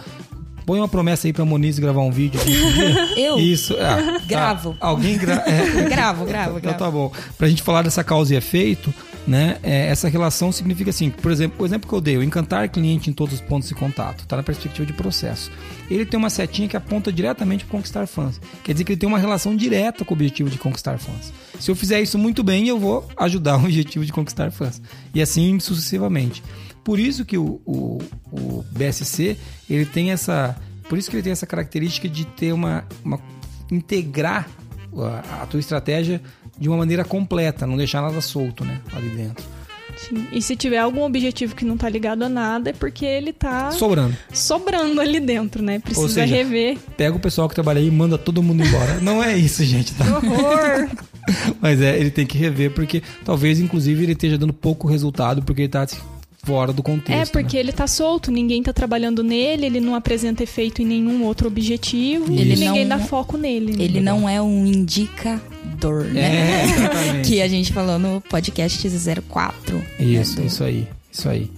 Põe uma promessa aí pra Moniz gravar um vídeo. Eu? Isso. ah, tá. Gravo. Alguém gra é, Gravo, gravo, então gravo. tá bom. Pra gente falar dessa causa e efeito, né? é, essa relação significa assim, por exemplo, o exemplo que eu dei, o encantar cliente em todos os pontos de contato, tá na perspectiva de processo. Ele tem uma setinha que aponta diretamente para conquistar fãs. Quer dizer que ele tem uma relação direta com o objetivo de conquistar fãs. Se eu fizer isso muito bem, eu vou ajudar o objetivo de conquistar fãs. E assim sucessivamente. Por isso que o, o, o BSC, ele tem essa... Por isso que ele tem essa característica de ter uma... uma integrar a, a tua estratégia de uma maneira completa, não deixar nada solto, né? Ali dentro. Sim. E se tiver algum objetivo que não tá ligado a nada, é porque ele tá Sobrando. sobrando ali dentro, né? Precisa seja, rever. Pega o pessoal que trabalha aí e manda todo mundo embora. não é isso, gente, tá? Horror! Mas é, ele tem que rever, porque talvez, inclusive, ele esteja dando pouco resultado, porque ele tá fora do contexto. É, porque né? ele tá solto, ninguém tá trabalhando nele, ele não apresenta efeito em nenhum outro objetivo Ele e ninguém não- dá foco nele. né? Ele não é um indicador, né? É, exatamente. Que a gente falou no podcast 04. Isso, né, do- isso aí, isso aí.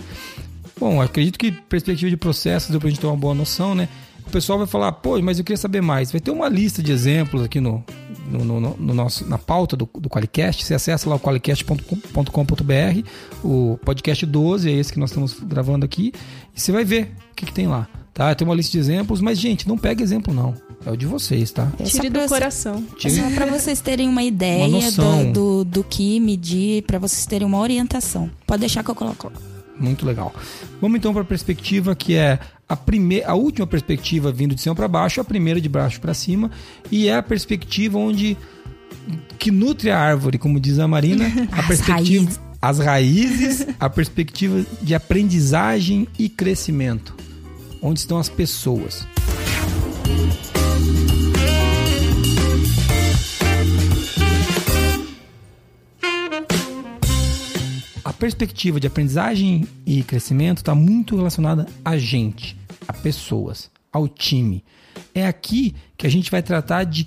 Bom, acredito que perspectiva de processos deu pra gente ter uma boa noção, né? O pessoal vai falar, pô, mas eu queria saber mais. Vai ter uma lista de exemplos aqui no, no, no- no nosso, na pauta do, do Qualicast. Você acessa lá o qualicast.com.br, o podcast 12, é esse que nós estamos gravando aqui, e você vai ver o que, que tem lá. Tá? Tem uma lista de exemplos, mas, gente, não pega exemplo, não. É o de vocês, tá? É Tire pra do você- coração. É só pra vocês terem uma ideia noção. do, do, do que medir, pra vocês terem uma orientação. Pode deixar que eu coloco lá. Muito legal. Vamos então para a perspectiva que é a primeira, a última perspectiva vindo de cima para baixo, a primeira de baixo para cima, e é a perspectiva onde que nutre a árvore, como diz a Marina, a As perspectiva raízes. as raízes, a perspectiva de aprendizagem e crescimento. Onde estão as pessoas? perspectiva de aprendizagem e crescimento está muito relacionada a gente, a pessoas, ao time. É aqui que a gente vai tratar de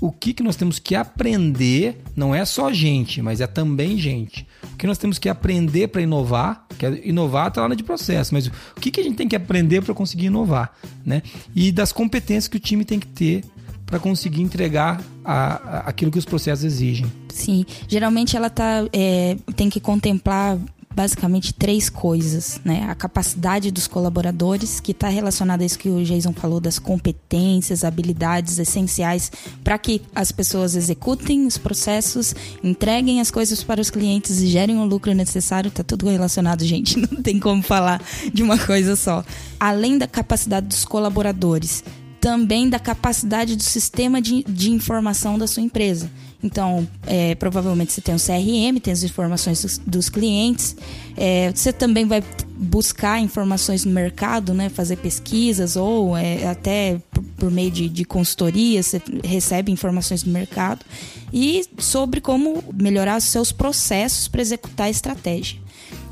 o que, que nós temos que aprender, não é só gente, mas é também gente. O que nós temos que aprender para inovar, que é, inovar está lá de processo, mas o que, que a gente tem que aprender para conseguir inovar, né? E das competências que o time tem que ter para conseguir entregar a, a, aquilo que os processos exigem. Sim, geralmente ela tá, é, tem que contemplar basicamente três coisas, né? A capacidade dos colaboradores, que está relacionada a isso que o Jason falou, das competências, habilidades essenciais para que as pessoas executem os processos, entreguem as coisas para os clientes e gerem o lucro necessário. Tá tudo relacionado, gente. Não tem como falar de uma coisa só. Além da capacidade dos colaboradores, também da capacidade do sistema de, de informação da sua empresa. Então, é, provavelmente você tem um CRM, tem as informações dos, dos clientes. É, você também vai buscar informações no mercado, né? Fazer pesquisas ou é, até por, por, meio de, de consultoria, você recebe informações do mercado. E sobre como melhorar os seus processos para executar a estratégia.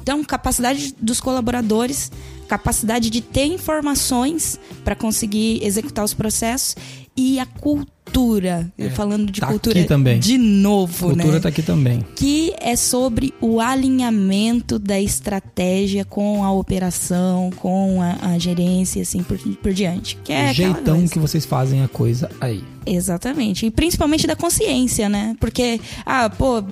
Então, capacidade dos colaboradores, capacidade de ter informações para conseguir executar os processos e a cultura. É, falando de tá cultura aqui também. de novo, cultura né? Cultura tá aqui também. Que é sobre o alinhamento da estratégia com a operação, com a, a gerência, assim por, por diante. Que é o jeitão que vocês fazem a coisa aí. Exatamente. E principalmente da consciência, né? Porque, ah, pô,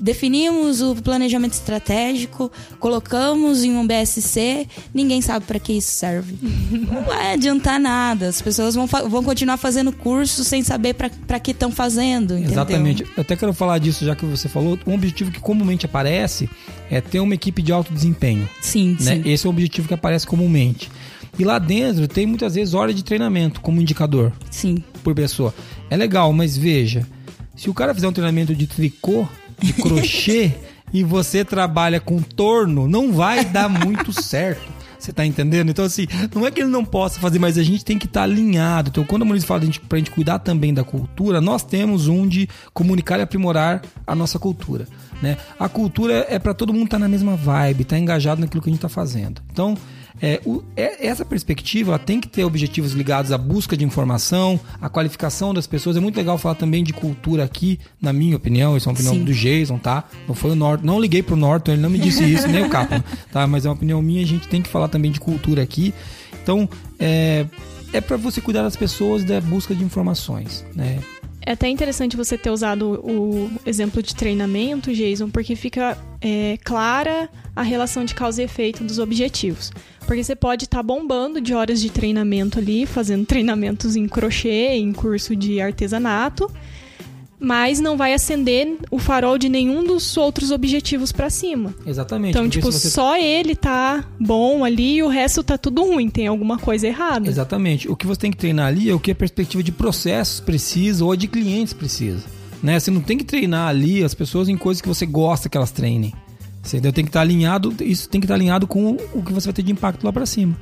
definimos o planejamento estratégico, colocamos em um BSC, ninguém sabe para que isso serve. Não vai adiantar nada. As pessoas vão, vão continuar fazendo curso sem saber para que estão fazendo. Entendeu? Exatamente. Eu até quero falar disso, já que você falou. Um objetivo que comumente aparece é ter uma equipe de alto desempenho. Sim, né? sim. Esse é o objetivo que aparece comumente. E lá dentro tem muitas vezes hora de treinamento como indicador. Sim. Por pessoa. É legal, mas veja, se o cara fizer um treinamento de tricô, de crochê, e você trabalha com torno, não vai dar muito certo. Você tá entendendo? Então, assim, não é que ele não possa fazer, mas a gente tem que estar tá alinhado. Então, quando a Maurício fala gente, pra gente cuidar também da cultura, nós temos um de comunicar e aprimorar a nossa cultura. Né? A cultura é para todo mundo estar tá na mesma vibe, estar tá engajado naquilo que a gente está fazendo. Então, é, o, é, essa perspectiva tem que ter objetivos ligados à busca de informação, à qualificação das pessoas. É muito legal falar também de cultura aqui, na minha opinião. Isso é uma opinião Sim. do Jason, tá? Não foi o Norton. Não liguei pro Norton, ele não me disse isso, nem o Capão, tá? Mas é uma opinião minha. A gente tem que falar também de cultura aqui. Então, é, é para você cuidar das pessoas da busca de informações, né? É até interessante você ter usado o exemplo de treinamento, Jason, porque fica é, clara a relação de causa e efeito dos objetivos. Porque você pode estar tá bombando de horas de treinamento ali, fazendo treinamentos em crochê, em curso de artesanato, mas não vai acender o farol de nenhum dos outros objetivos para cima. Exatamente. Então, tipo, você... só ele tá bom ali e o resto tá tudo ruim, tem alguma coisa errada. Exatamente. O que você tem que treinar ali é o que a perspectiva de processos precisa ou de clientes precisa. Né? Você não tem que treinar ali as pessoas em coisas que você gosta que elas treinem. Você tem que estar tá alinhado, isso tem que estar tá alinhado com o que você vai ter de impacto lá para cima.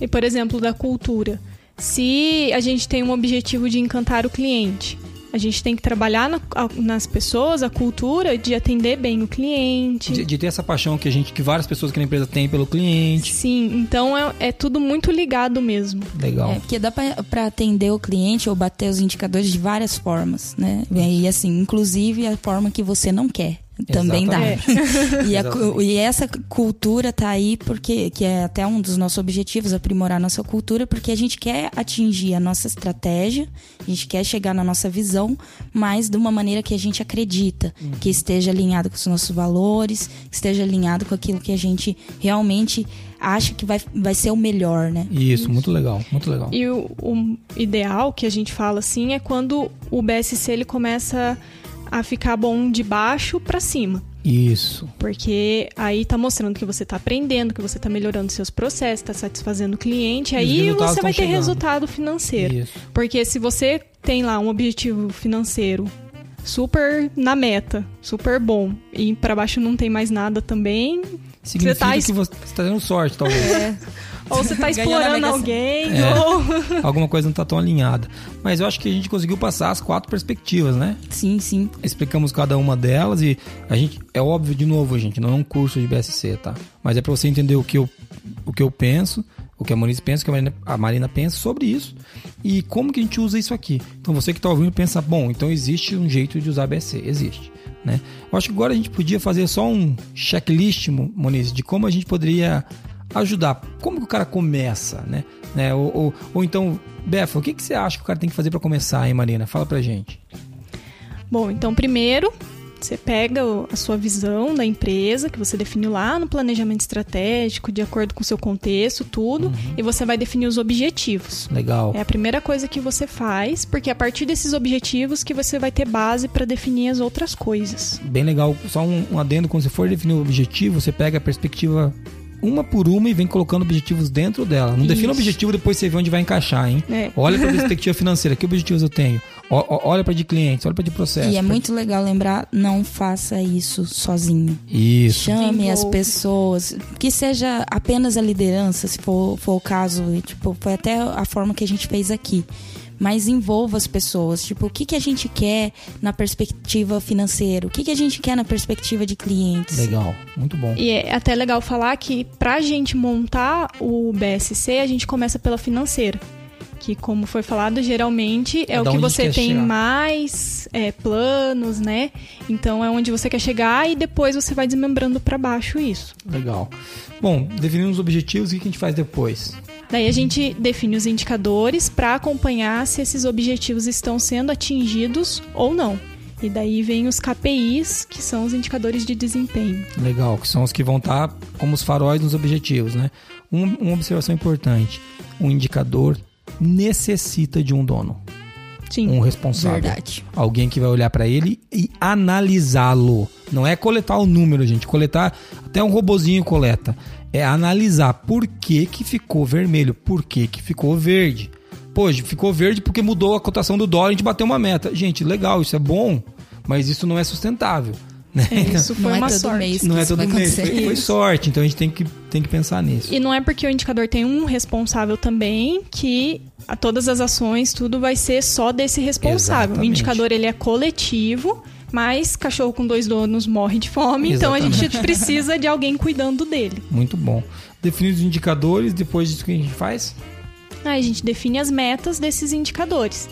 E por exemplo, da cultura. Se a gente tem um objetivo de encantar o cliente, a gente tem que trabalhar na, nas pessoas a cultura de atender bem o cliente. De, de, ter essa paixão que a gente, que várias pessoas que na empresa têm pelo cliente. Sim, então é, é tudo muito ligado mesmo. Legal. É, porque dá para atender o cliente ou bater os indicadores de várias formas, né? E assim, inclusive a forma que você não quer também Exatamente. dá. e, a, e, essa cultura tá aí porque que é até um dos nossos objetivos, aprimorar a nossa cultura, porque a gente quer atingir a nossa estratégia, a gente quer chegar na nossa visão, mas de uma maneira que a gente acredita, uhum. que esteja alinhado com os nossos valores, que esteja alinhado com aquilo que a gente realmente acha que vai, vai ser o melhor, né? Isso, muito legal, muito legal. E o, o ideal que a gente fala assim é quando o BSC ele começa a ficar bom de baixo para cima. Isso. Porque aí tá mostrando que você tá aprendendo, que você tá melhorando seus processos, tá satisfazendo o cliente, e aí você vai ter chegando. resultado financeiro. Isso. Porque se você tem lá um objetivo financeiro super na meta, super bom, e para baixo não tem mais nada também, Significa você tá... que você tá tendo sorte, talvez. É. ou você tá explorando alguém, É. ou... Alguma coisa não tá tão alinhada. Mas eu acho que a gente conseguiu passar as quatro perspectivas, né? Sim, sim. Explicamos cada uma delas e a gente. É óbvio, de novo, gente, não é um curso de BSC, tá? Mas é pra você entender o que eu, o que eu penso, o que a Moniz pensa, o que a Marina, a Marina pensa sobre isso e como que a gente usa isso aqui. Então você que tá ouvindo pensa, bom, então existe um jeito de usar BSC. Existe. Né? Eu acho que agora a gente podia fazer só um checklist, Mo- Moniz, de como a gente poderia ajudar. Como que o cara começa, né? né? Ou, ou, ou então, Befa, o que, que você acha que o cara tem que fazer pra começar, hein, Marina? Fala pra gente. Bom, então primeiro você pega a sua visão da empresa, que você definiu lá no planejamento estratégico, de acordo com o seu contexto, tudo, e você vai definir os objetivos. Legal. É a primeira coisa que você faz, porque é a partir desses objetivos que você vai ter base para definir as outras coisas. Bem legal. Só um, um adendo, quando você for definir o objetivo, você pega a perspectiva uma por uma e vem colocando objetivos dentro dela. Não defina o Isso. objetivo depois você vê onde vai encaixar, hein? É. Olha para a perspectiva financeira, que objetivos eu tenho? Ó- olha para de clientes, olha para de processo. E é pra- muito legal lembrar, não faça isso sozinho. Isso. Chame as pessoas, que seja apenas a liderança, se for, for o caso, e, tipo, foi até a forma que a gente fez aqui. Mas envolva as pessoas, tipo, o que, que a gente quer na perspectiva financeira, o que, que a gente quer na perspectiva de clientes. Legal, muito bom. E é até legal falar que pra gente montar o BSC, a gente começa pela financeira. Que, como foi falado, geralmente é, É o que você tem chegar. mais é, planos, né? Então é onde você quer chegar e depois você vai desmembrando pra baixo isso. Legal. Bom, definimos os objetivos, o que que a gente faz depois? Daí a gente define os indicadores para acompanhar se esses objetivos estão sendo atingidos ou não. E daí vem os KPIs, que são os indicadores de desempenho. Legal, que são os que vão estar como os faróis nos objetivos, né? Um- uma observação importante: um indicador necessita de um dono, Sim. um responsável. Verdade. Alguém que vai olhar para ele e analisá-lo. Não é coletar o número, gente. Coletar, até um robozinho coleta. É analisar por que, que ficou vermelho, por que, que ficou verde. Poxa, ficou verde porque mudou a cotação do dólar, a gente bateu uma meta. Gente, legal, isso é bom, mas isso não é sustentável. Né? Isso foi não é uma todo sorte. mês Não é isso todo mês, foi, foi sorte, então a gente tem que, tem que pensar nisso. E não é porque o indicador tem um responsável também que a todas as ações, tudo vai ser só desse responsável. Exatamente. O indicador ele é coletivo, mas cachorro com dois donos morre de fome, então a gente Exatamente. precisa de alguém cuidando dele. Muito bom. Definir os indicadores, depois disso o que a gente faz? Aí a gente define as metas desses indicadores.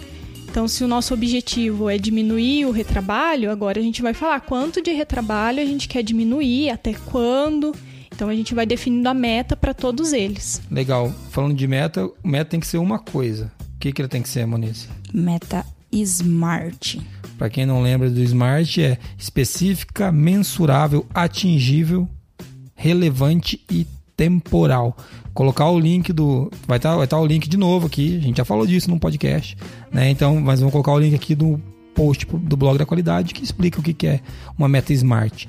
Então, se o nosso objetivo é diminuir o retrabalho, agora a gente vai falar quanto de retrabalho a gente quer diminuir, até quando. Então, a gente vai definindo a meta para todos eles. Legal. Falando de meta, meta tem que ser uma coisa. O que, que ela tem que ser, Moniz? Meta Smart. Para quem não lembra do SMART, é específica, mensurável, atingível, relevante e temporal. Colocar o link do. Vai estar vai tá o link de novo aqui. A gente já falou disso no podcast. Né? Então, mas vamos colocar o link aqui do post do blog da qualidade que explica o que é uma meta SMART.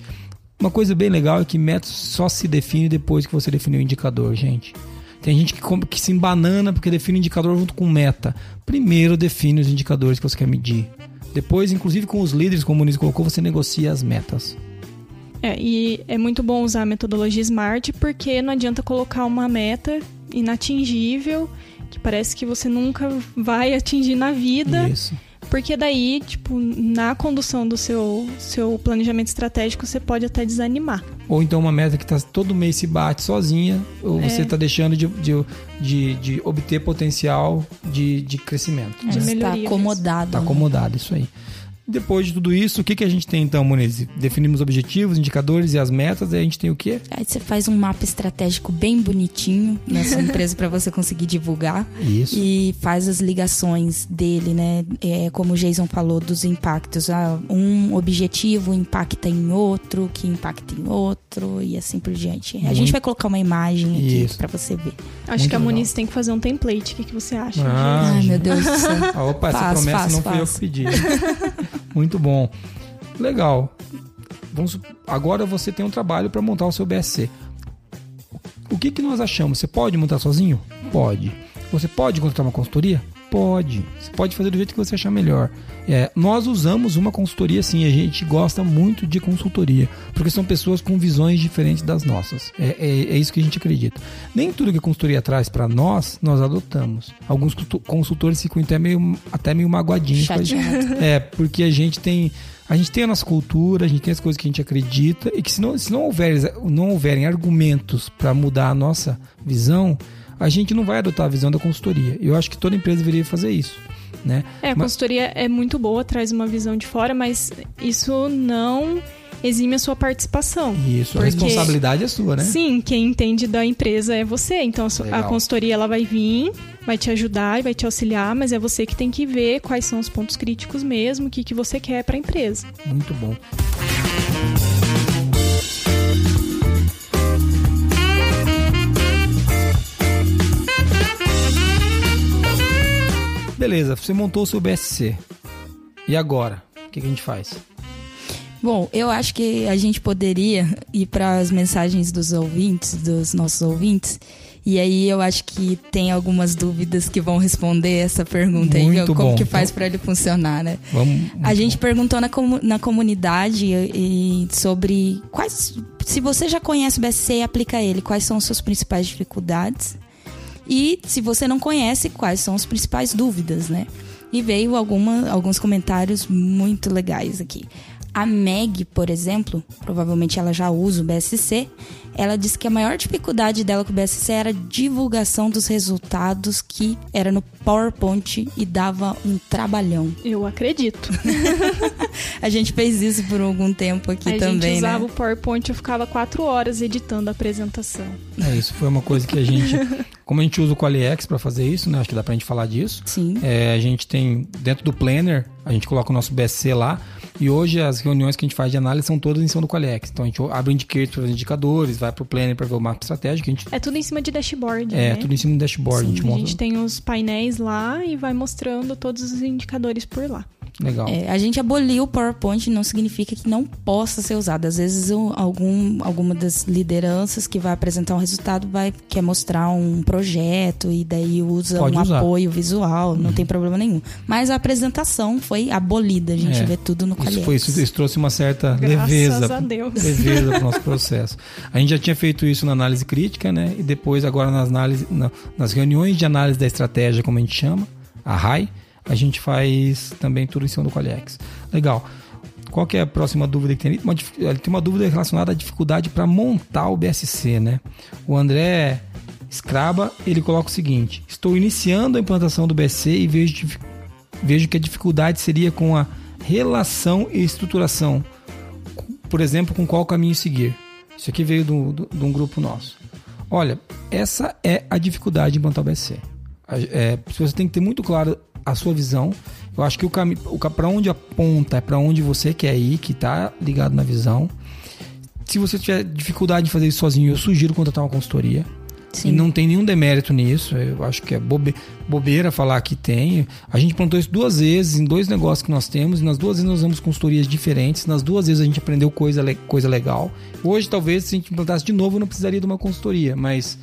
Uma coisa bem legal é que meta só se define depois que você definiu o indicador, gente. Tem gente que, que se embanana porque define indicador junto com meta. Primeiro define os indicadores que você quer medir. Depois, inclusive com os líderes, como o Muniz colocou, você negocia as metas. É, e é muito bom usar a metodologia SMART porque não adianta colocar uma meta inatingível que parece que você nunca vai atingir na vida. Isso. Porque daí, tipo, na condução do seu, seu planejamento estratégico, você pode até desanimar. Ou então uma meta que tá, todo mês se bate sozinha, ou É. você está deixando de, de, de, de obter potencial de, de crescimento. De Está melhoria acomodado. Tá né? acomodado, isso aí. Depois de tudo isso, o que, que a gente tem então, Muniz? Definimos objetivos, indicadores e as metas, e a gente tem o quê? Aí você faz um mapa estratégico bem bonitinho na sua empresa para você conseguir divulgar. Isso. E faz as ligações dele, né? É, como o Jason falou, dos impactos. Ah, um objetivo impacta em outro, que impacta em outro, e assim por diante. A Muito- gente vai colocar uma imagem aqui para você ver. Acho Muito que a legal. Muniz tem que fazer um template. O que, que você acha? Ah, Ai, meu Deus do céu. Ah, opa, essa Faz, promessa faz, não fui eu faz. que pedi. Muito bom. Legal. Vamos, agora você tem um trabalho para montar o seu BSC. O que, que nós achamos? Você pode montar sozinho? Pode. Você pode contratar uma consultoria? Pode. Você pode fazer do jeito que você achar melhor. É, nós usamos uma consultoria sim, a gente gosta muito de consultoria, porque são pessoas com visões diferentes das nossas. É, é, é isso que a gente acredita. Nem tudo que a consultoria traz para nós, nós adotamos. Alguns consultores ficam até meio, até meio magoadinhos. É, porque a gente tem a gente tem a nossa cultura, a gente tem as coisas que a gente acredita e que se não, se não, houver, não houverem argumentos para mudar a nossa visão, a gente não vai adotar a visão da consultoria. Eu acho que toda empresa deveria fazer isso. Né? É, a mas... consultoria é muito boa, traz uma visão de fora, mas isso não exime a sua participação. Isso, a responsabilidade é sua, né? Sim, quem entende da empresa é você. Então a, a consultoria ela vai vir, vai te ajudar e vai te auxiliar, mas é você que tem que ver quais são os pontos críticos mesmo, o que, que você quer para a empresa. Muito bom. Beleza, você montou o seu BSC. E agora? O que, que a gente faz? Bom, eu acho que a gente poderia ir para as mensagens dos ouvintes, dos nossos ouvintes. E aí eu acho que tem algumas dúvidas que vão responder essa pergunta Muito aí, como bom. que faz para ele funcionar, né? Vamos, a gente bom. perguntou na, na comunidade e, e sobre quais. Se você já conhece o BSC e aplica ele, quais são as suas principais dificuldades? E se você não conhece, quais são as principais dúvidas, né? E veio alguma, alguns comentários muito legais aqui. A Meg, por exemplo, provavelmente ela já usa o BSC, ela disse que a maior dificuldade dela com o BSC era a divulgação dos resultados, que era no PowerPoint e dava um trabalhão. Eu acredito. a gente fez isso por algum tempo aqui a também. A gente usava né? o PowerPoint e eu ficava quatro horas editando a apresentação. É, isso foi uma coisa que a gente. Como a gente usa o QualiX para fazer isso, né? Acho que dá pra gente falar disso. Sim. É, a gente tem, dentro do Planner, a gente coloca o nosso BSC lá. E hoje as reuniões que a gente faz de análise são todas em cima do Qualiex. Então a gente abre os indicadores, vai para o planner para ver o mapa estratégico. A gente... É tudo em cima de dashboard. É, né? tudo em cima do dashboard. Sim, a, gente, a gente tem os painéis lá e vai mostrando todos os indicadores por lá. Legal. É, a gente aboliu o PowerPoint não significa que não possa ser usado. Às vezes algum, alguma das lideranças que vai apresentar um resultado vai quer mostrar um projeto e daí usa Pode um usar. apoio visual, não uhum. tem problema nenhum. Mas a apresentação foi abolida, a gente é. vê tudo no Qualiex. Isso, foi, isso, isso trouxe uma certa Graças leveza, a Deus. leveza para o nosso processo. A gente já tinha feito isso na análise crítica, né? E depois agora nas, análise, na, nas reuniões de análise da estratégia, como a gente chama, a RAI, a gente faz também tudo em cima do Qualiex. Legal. Qual que é a próxima dúvida que tem? Uma, tem uma dúvida relacionada à dificuldade para montar o BSC, né? O André Scraba, ele coloca o seguinte: Estou iniciando a implantação do BSC e vejo, vejo que a dificuldade seria com a relação e estruturação. Por exemplo, com qual caminho seguir. Isso aqui veio de um grupo nosso. Olha, essa é a dificuldade de implantar o BSC. É, você tem que ter muito claro a sua visão. Eu acho que o caminho, para onde aponta é para onde você quer ir, que está ligado na visão. Se você tiver dificuldade de fazer isso sozinho, eu sugiro contratar uma consultoria. Sim. E não tem nenhum demérito nisso. Eu acho que é bobe, bobeira falar que tem. A gente plantou isso duas vezes em dois negócios que nós temos. E nas duas vezes nós usamos consultorias diferentes. Nas duas vezes a gente aprendeu coisa, coisa legal. Hoje, talvez, se a gente implantasse de novo, eu não precisaria de uma consultoria. Mas,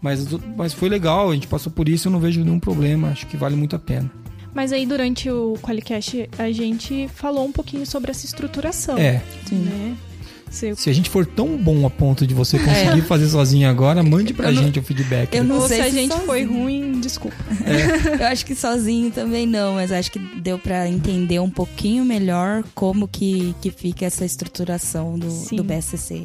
mas, mas foi legal. A gente passou por isso. Eu não vejo nenhum problema. Acho que vale muito a pena. Mas aí durante o Qualicast a gente falou um pouquinho sobre essa estruturação. É. Né? Se, Se a gente for tão bom a ponto de você conseguir é. fazer sozinho agora, mande pra eu gente não, o feedback. Eu não Ou sei se a gente sozinho. foi ruim, desculpa. É. eu acho que sozinho também não, mas acho que deu para entender um pouquinho melhor como que, que fica essa estruturação do, do BSC.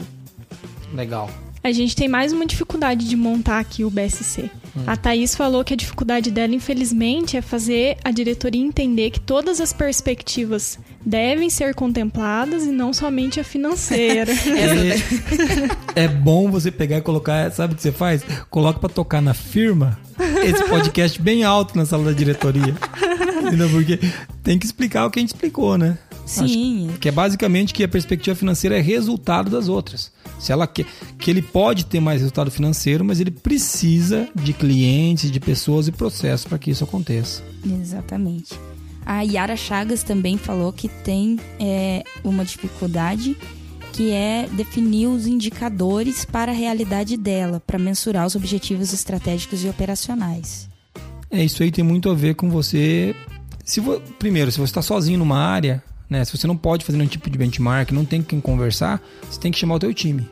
Legal. A gente tem mais uma dificuldade de montar aqui o BSC. Hum. A Thaís falou que a dificuldade dela, infelizmente, é fazer a diretoria entender que todas as perspectivas devem ser contempladas e não somente a financeira. é, é bom você pegar e colocar, sabe o que você faz? Coloca para tocar na firma esse podcast bem alto na sala da diretoria. Entendeu? Porque tem que explicar o que a gente explicou, né? Sim. Que é basicamente que a perspectiva financeira é resultado das outras. Se ela quer que ele pode ter mais resultado financeiro, mas ele precisa de clientes, de pessoas e processos para que isso aconteça. Exatamente. A Yara Chagas também falou que tem é, uma dificuldade que é definir os indicadores para a realidade dela, para mensurar os objetivos estratégicos e operacionais. É, isso aí tem muito a ver com você. Se vo... Primeiro, se você está sozinho numa área, né? Se você não pode fazer nenhum tipo de benchmark, não tem com quem conversar, você tem que chamar o teu time.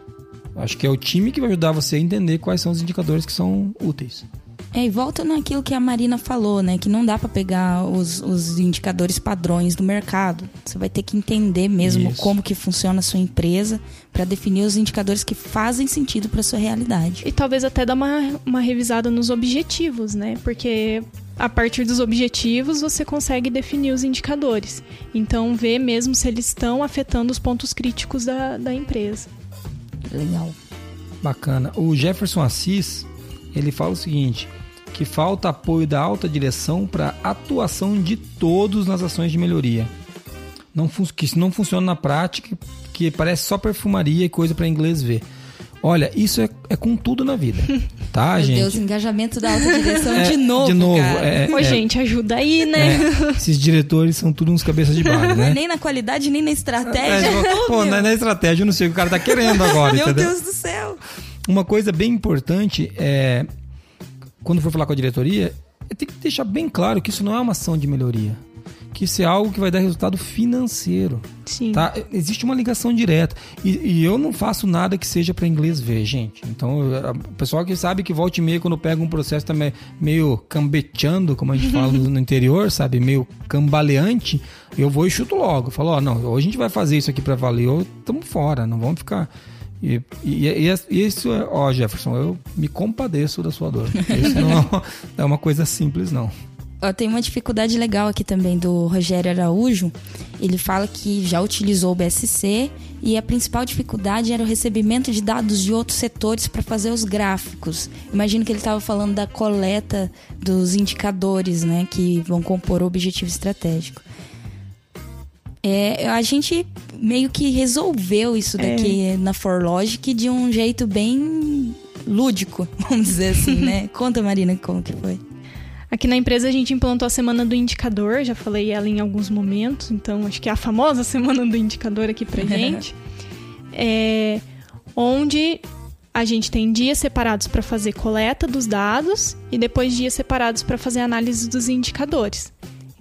Acho que é o time que vai ajudar você a entender quais são os indicadores que são úteis. É, e volta naquilo que a Marina falou, né? Que não dá para pegar os, os, indicadores padrões do mercado. Você vai ter que entender mesmo Isso. como que funciona a sua empresa para definir os indicadores que fazem sentido para sua realidade. E talvez até dar uma, uma revisada nos objetivos, né? Porque a partir dos objetivos você consegue definir os indicadores. Então, ver mesmo se eles estão afetando os pontos críticos da, da empresa. Legal. Bacana. O Jefferson Assis, ele fala o seguinte: que falta apoio da alta direção para atuação de todos nas ações de melhoria. Não que isso não funciona na prática, que parece só perfumaria e coisa para inglês ver. Olha, isso é, é, com tudo na vida, tá, Meu gente? Deus, engajamento da alta direção é, de novo, De novo, é, Ô, é. gente, ajuda aí, né? É, esses diretores são tudo uns cabeças de barro, né? nem na qualidade, nem na estratégia. É, pô, na, na, estratégia eu não sei o que o cara tá querendo agora, Meu entendeu? Deus do céu! Uma coisa bem importante é quando for falar com a diretoria, tem que deixar bem claro que isso não é uma ação de melhoria. Que isso é algo que vai dar resultado financeiro. Sim. Tá? Existe uma ligação direta. E, e eu não faço nada que seja para inglês ver, gente. Então, o pessoal que sabe que volta e meia, quando pega um processo também meio cambeteando, como a gente fala no interior, sabe? Meio cambaleante, eu vou e chuto logo. Falo, ó, oh, não, hoje a gente vai fazer isso aqui para valer, ou estamos fora, não vamos ficar e, e, e, isso, é, ó, Jefferson, eu me compadeço da sua dor. Isso não é uma coisa simples, não. Tem uma dificuldade legal aqui também do Rogério Araújo. Ele fala que já utilizou o BSC e a principal dificuldade era o recebimento de dados de outros setores para fazer os gráficos. Imagino que ele estava falando da coleta dos indicadores, né, que vão compor o objetivo estratégico. É, a gente meio que resolveu isso daqui é. na ForLogic de um jeito bem lúdico, vamos dizer assim, né? Conta, Marina, como que foi. Aqui na empresa a gente implantou a semana do indicador, já falei ela em alguns momentos, então acho que é a famosa semana do indicador aqui pra gente. é, onde a gente tem dias separados para fazer coleta dos dados e depois dias separados para fazer análise dos indicadores.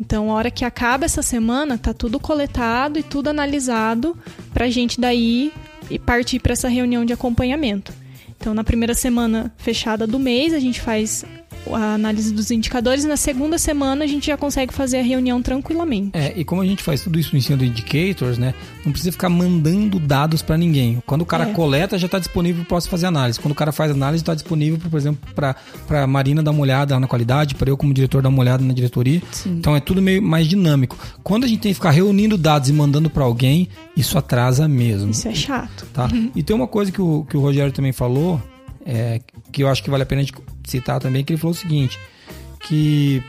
Então, a hora que acaba essa semana, tá tudo coletado e tudo analisado para a gente daí e partir para essa reunião de acompanhamento. Então, na primeira semana fechada do mês, a gente faz a análise dos indicadores na segunda semana a gente já consegue fazer a reunião tranquilamente. É, e como a gente faz tudo isso no ensino do indicators, né? Não precisa ficar mandando dados para ninguém. Quando o cara é. coleta, já está disponível para fazer análise. Quando o cara faz análise, está disponível, por exemplo, para a Marina dar uma olhada na qualidade, para eu como diretor dar uma olhada na diretoria. Sim. Então é tudo meio mais dinâmico. Quando a gente tem que ficar reunindo dados e mandando para alguém, isso atrasa mesmo. Isso é chato. Tá? Uhum. E tem uma coisa que o, que o Rogério também falou, é, que eu acho que vale a pena a gente citar também, que ele falou o seguinte, que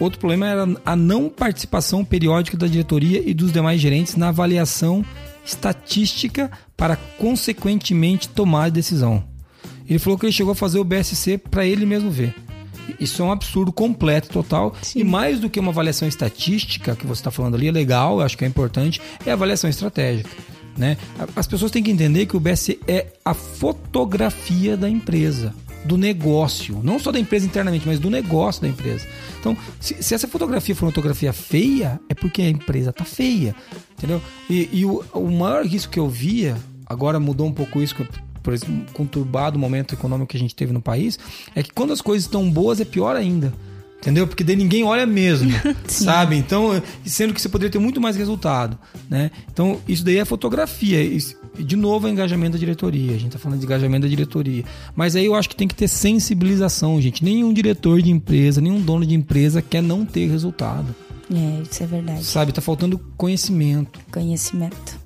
outro problema era a não participação periódica da diretoria e dos demais gerentes na avaliação estatística para consequentemente tomar a decisão. Ele falou que ele chegou a fazer o BSC para ele mesmo ver. Isso é um absurdo completo, total. Sim. E mais do que uma avaliação estatística, que você está falando ali, é legal, acho que é importante, é a avaliação estratégica. Né? As pessoas têm que entender que o BSC é a fotografia da empresa do negócio, não só da empresa internamente, mas do negócio da empresa. Então, se, se essa fotografia for uma fotografia feia, é porque a empresa tá feia, entendeu? E, e o, o, maior risco que eu via, agora mudou um pouco isso, por esse conturbado momento econômico que a gente teve no país, é que quando as coisas estão boas é pior ainda. Entendeu? Porque daí ninguém olha mesmo, sabe? Então, sendo que você poderia ter muito mais resultado, né? Então, isso daí é fotografia. Isso, de novo, é engajamento da diretoria. A gente tá falando de engajamento da diretoria. Mas aí eu acho que tem que ter sensibilização, gente. Nenhum diretor de empresa, nenhum dono de empresa quer não ter resultado. É, isso é verdade. Sabe? Tá faltando conhecimento. Conhecimento.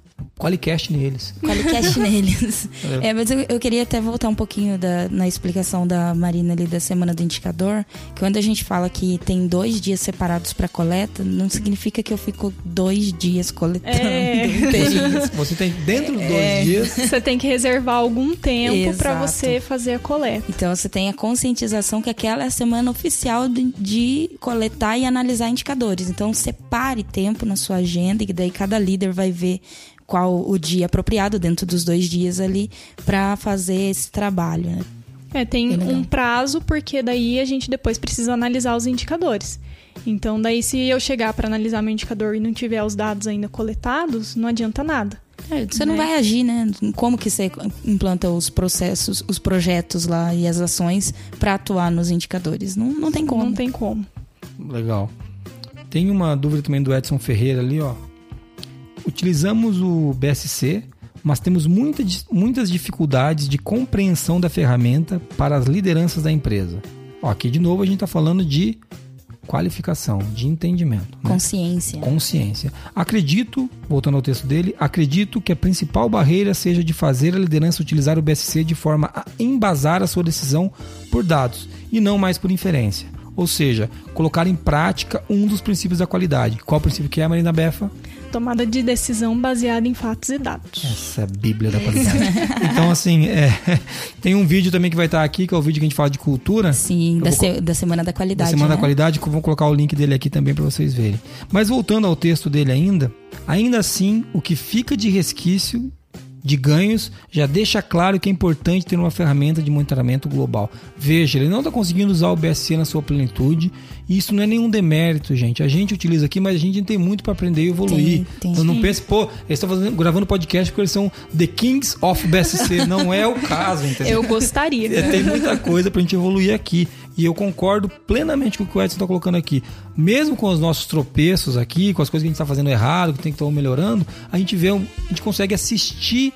Qualicast neles. Qualicast neles. É. é, mas eu, eu, queria até voltar um pouquinho da, na explicação da Marina ali da semana do indicador, que quando a gente fala que tem dois dias separados para coleta, não significa que eu fico dois dias coletando. É. Você tem dentro dos é. dois dias. Você tem que reservar algum tempo para você fazer a coleta. Então você tem a conscientização que aquela é a semana oficial de, de coletar e analisar indicadores. Então separe tempo na sua agenda e daí cada líder vai ver qual o dia apropriado dentro dos dois dias ali para fazer esse trabalho. Né? É, tem um prazo, porque daí a gente depois precisa analisar os indicadores. Então, daí se eu chegar para analisar meu indicador e não tiver os dados ainda coletados, não adianta nada. É, você não Né? vai agir, né? Como que você implanta os processos, os projetos lá e as ações para atuar nos indicadores? Não, não tem como. Não tem como. Legal. Tem uma dúvida também do Edson Ferreira ali, ó. Utilizamos o BSC, mas temos muita, muitas dificuldades de compreensão da ferramenta para as lideranças da empresa. Ó, aqui de novo a gente está falando de qualificação, de entendimento. né? Consciência. Consciência. Acredito, voltando ao texto dele, acredito que a principal barreira seja de fazer a liderança utilizar o BSC de forma a embasar a sua decisão por dados e não mais por inferência. Ou seja, colocar em prática um dos princípios da qualidade. Qual o princípio que é, Marina Befa? Tomada de decisão baseada em fatos e dados. Essa é a bíblia da qualidade. então, assim, é, tem um vídeo também que vai estar aqui, que é o vídeo que a gente fala de cultura. Sim, da, vou se- da Semana da da Qualidade. Semana né? da Qualidade, que eu vou colocar o link dele aqui também para vocês verem. Mas voltando ao texto dele ainda, ainda assim, o que fica de resquício de ganhos já deixa claro que é importante ter uma ferramenta de monitoramento global. Veja, ele não está conseguindo usar o BSC na sua plenitude, e isso não é nenhum demérito, gente. A gente utiliza aqui, mas a gente tem muito para aprender e evoluir. Tem, tem. Então não pense, pô, eles estão fazendo- gravando podcast porque eles são The Kings of BSC. não é o caso, entendeu? Eu gostaria. É, tem muita coisa pra gente evoluir aqui. E eu concordo plenamente com o que o Edson tá colocando aqui. Mesmo com os nossos tropeços aqui, com as coisas que a gente tá fazendo errado, que tem que estar melhorando, a gente vê, um- a gente consegue assistir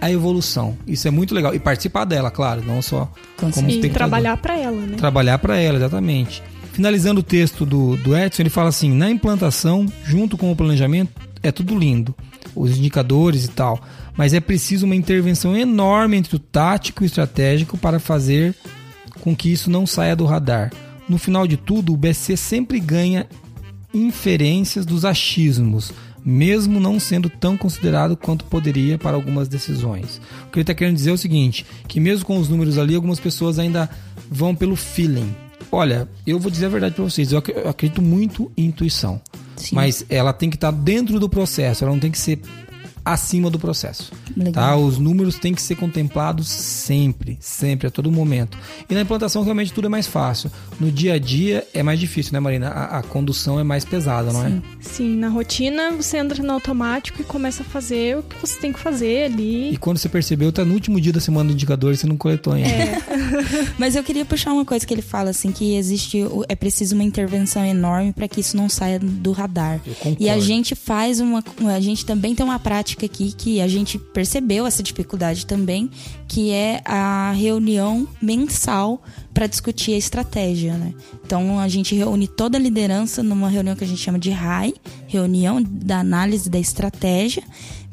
a evolução. Isso é muito legal. E participar dela, claro, não só Com como E trabalhar para ela, né? Trabalhar para ela, exatamente. Finalizando o texto do, do Edson, ele fala assim: na implantação, junto com o planejamento, é tudo lindo, os indicadores e tal, mas é preciso uma intervenção enorme entre o tático e o estratégico para fazer com que isso não saia do radar. No final de tudo, o BC sempre ganha inferências dos achismos, mesmo não sendo tão considerado quanto poderia para algumas decisões. O que ele está querendo dizer é o seguinte: que mesmo com os números ali, algumas pessoas ainda vão pelo feeling. Olha, eu vou dizer a verdade para vocês, eu ac- eu acredito muito em intuição, Sim. mas ela tem que estar dentro do processo, ela não tem que ser acima do processo. Legal. Tá? Os números têm que ser contemplados sempre, sempre, a todo momento. E na implantação realmente tudo é mais fácil. No dia a dia é mais difícil, né, Marina? A, a condução é mais pesada, não é? Sim, na rotina você entra no automático e começa a fazer o que você tem que fazer ali. E quando você percebeu, tá no último dia da semana do indicador e você não coletou ainda. É, Mas eu queria puxar uma coisa que ele fala, assim, que existe, é preciso uma intervenção enorme para que isso não saia do radar. E a gente faz uma. A gente também tem uma prática aqui que a gente percebeu essa dificuldade também, que é a reunião mensal para discutir a estratégia, né? Então a gente reúne toda a liderança numa reunião que a gente chama de RAI, reunião da análise da estratégia,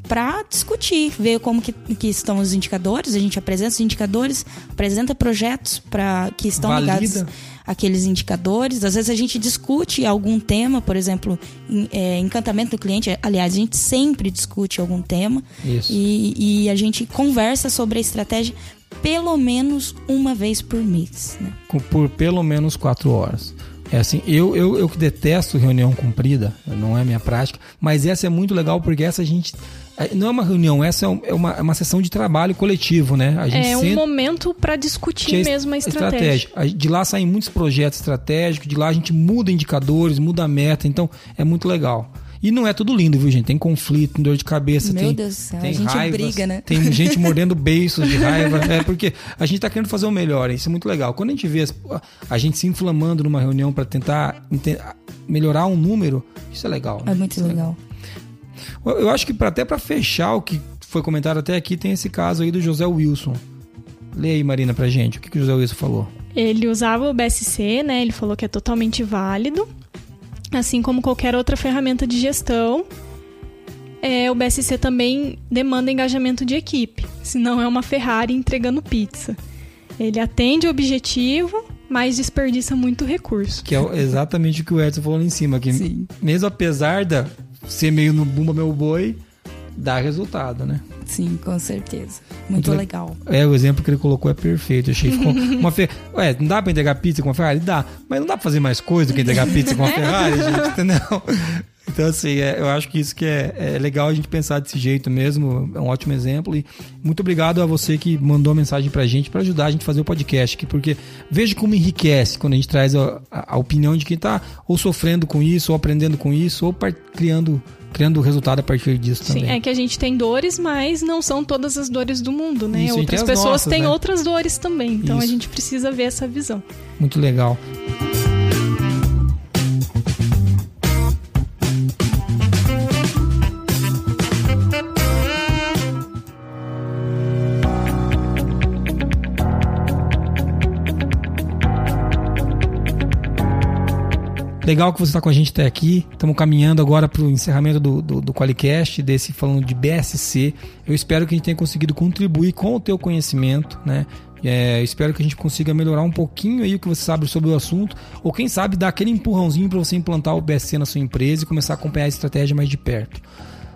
para discutir, ver como que, que estão os indicadores, a gente apresenta os indicadores, apresenta projetos para que estão Valida. ligados aqueles indicadores. Às vezes a gente discute algum tema, por exemplo, em- é, encantamento do cliente. Aliás, a gente sempre discute algum tema Isso. e, e a gente conversa sobre a estratégia pelo menos uma vez por mês. Né? Por pelo menos quatro horas. É assim, eu, eu, eu que detesto reunião comprida, não é minha prática, mas essa é muito legal porque essa a gente. É, Não é uma reunião, essa é é uma, é uma sessão de trabalho coletivo, né? A gente é um momento para discutir é mesmo a estratégia. A- De lá saem muitos projetos estratégicos, de lá a gente muda indicadores, muda a meta, então é muito legal. E não é tudo lindo, viu, gente? Tem conflito, tem dor de cabeça, Meu tem, Deus do céu, tem a gente raivas, briga, né? Tem gente mordendo beiços de raiva. É porque a gente tá querendo fazer o melhor, isso é muito legal. Quando a gente vê as- a gente se inflamando numa reunião para tentar melhorar um número, isso é legal. né? É muito Isso legal. Eu acho que pra, até para fechar o que foi comentado até aqui, tem esse caso aí do José Wilson. Lê aí, Marina, pra gente. O que, que o José Wilson falou? Ele usava o BSC, né? Ele falou que é totalmente válido, assim como qualquer outra ferramenta de gestão. É, o BSC também demanda engajamento de equipe, senão é uma Ferrari entregando pizza. Ele atende o objetivo, mas desperdiça muito recurso. Que é exatamente o que o Edson falou lá em cima. Que Sim. mesmo apesar de ser meio no bumba meu boi, dá resultado, né? Sim, com certeza. Muito, Muito le- legal. É, o exemplo que ele colocou é perfeito. Eu achei que ficou uma fe... Ué, não dá pra entregar pizza com uma Ferrari? Dá. Mas não dá pra fazer mais coisa do que entregar pizza com uma Ferrari, gente, entendeu? Então, assim, é, eu acho que isso que é, é, legal a gente pensar desse jeito mesmo. É um ótimo exemplo. E muito obrigado a você que mandou a mensagem pra gente para ajudar a gente a fazer o podcast aqui, porque veja como enriquece quando a gente traz a, a, a opinião de quem tá ou sofrendo com isso, ou aprendendo com isso, ou criando criando resultado a partir disso Sim, também. é que a gente tem dores, mas não são todas as dores do mundo, né? Isso, outras pessoas nossas, têm né? outras dores também. Então Isso. a gente precisa ver essa visão. Muito legal. Legal que você está com a gente até aqui. Estamos caminhando agora para o encerramento do, do, do Qualicast, desse falando de BSC. Eu espero que a gente tenha conseguido contribuir com o teu conhecimento, né? É, espero que a gente consiga melhorar um pouquinho aí o que você sabe sobre o assunto, ou quem sabe dar aquele empurrãozinho para você implantar o BSC na sua empresa e começar a acompanhar a estratégia mais de perto.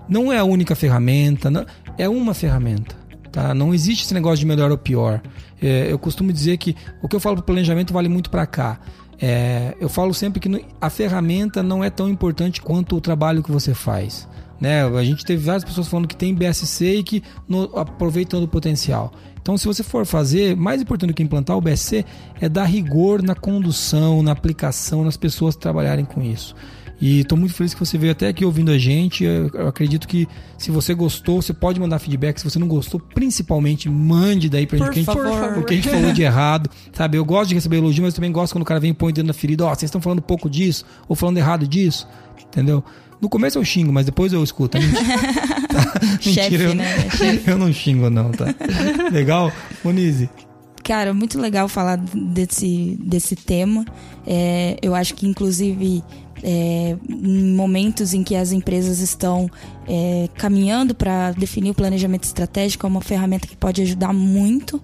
Não é a única ferramenta, não- é uma ferramenta. Tá? Não existe esse negócio de melhor ou pior. É, eu costumo dizer que o que eu falo para planejamento vale muito para cá. É, eu falo sempre que a ferramenta não é tão importante quanto o trabalho que você faz. Né? A gente teve várias pessoas falando que tem BSC e que no, aproveitando o potencial. Então, se você for fazer, mais importante do que implantar o BSC é dar rigor na condução, na aplicação, nas pessoas trabalharem com isso. E estou muito feliz que você veio até aqui ouvindo a gente. Eu, eu acredito que se você gostou, você pode mandar feedback. Se você não gostou, principalmente mande daí pra Por gente. que a gente o que a gente falou de errado, sabe? Eu gosto de receber elogio, mas também gosto quando o cara vem e põe o dedo na ferida. Ó, vocês estão falando pouco disso, ou falando errado disso, entendeu? No começo eu xingo, mas depois eu escuto. É mentira. Tá? Chefe, eu, né? eu não xingo, não, tá? Legal? Monize, Cara, muito legal falar desse, desse tema. É, eu acho que, inclusive, é, em momentos em que as empresas estão é, caminhando para definir o planejamento estratégico, é uma ferramenta que pode ajudar muito.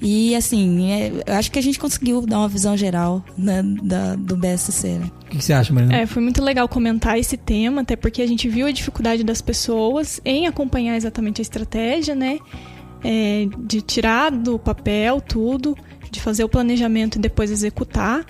E, assim, é, eu acho que a gente conseguiu dar uma visão geral né, da, do BSC. Né? o que, que você acha, Marina? É, foi muito legal comentar esse tema, até porque a gente viu a dificuldade das pessoas em acompanhar exatamente a estratégia, né? É, de tirar do papel tudo, de fazer o planejamento e depois executar.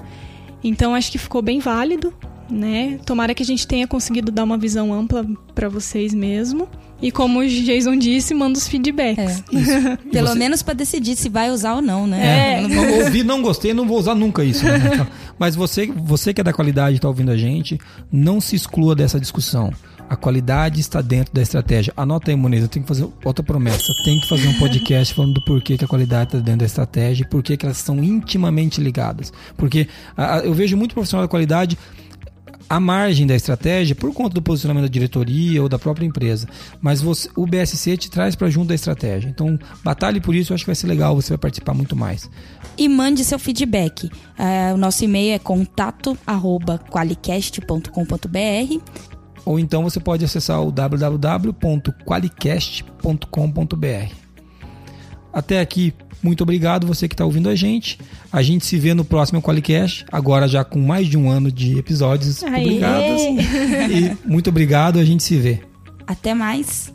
Então acho que ficou bem válido, né? Tomara que a gente tenha conseguido dar uma visão ampla para vocês mesmo. E como o Jason disse, manda os feedbacks. É. Pelo você- menos para decidir se vai usar ou não, né? É. Não vou ouvir, não gostei, não vou usar nunca isso. né? Mas você, você que é da qualidade e está ouvindo a gente, não se exclua dessa discussão. A qualidade está dentro da estratégia. Anota aí, Muniz, eu tenho que fazer outra promessa. Tem que fazer um podcast falando do porquê que a qualidade está dentro da estratégia e por que que elas são intimamente ligadas. Porque a- a- eu vejo muito profissional da qualidade à margem da estratégia por conta do posicionamento da diretoria ou da própria empresa. Mas você- o BSC te traz para junto da estratégia. Então, batalhe por isso, eu acho que vai ser legal, você vai participar muito mais. E mande seu feedback. É, o nosso e-mail é contato@qualicast.com.br Ou então você pode acessar o www.qualicast.com.br. Até aqui, muito obrigado você que está ouvindo a gente. A gente se vê no próximo Qualicast, agora já com mais de um ano de episódios Aê! publicados. E muito obrigado, a gente se vê. Até mais.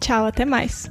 Tchau, até mais.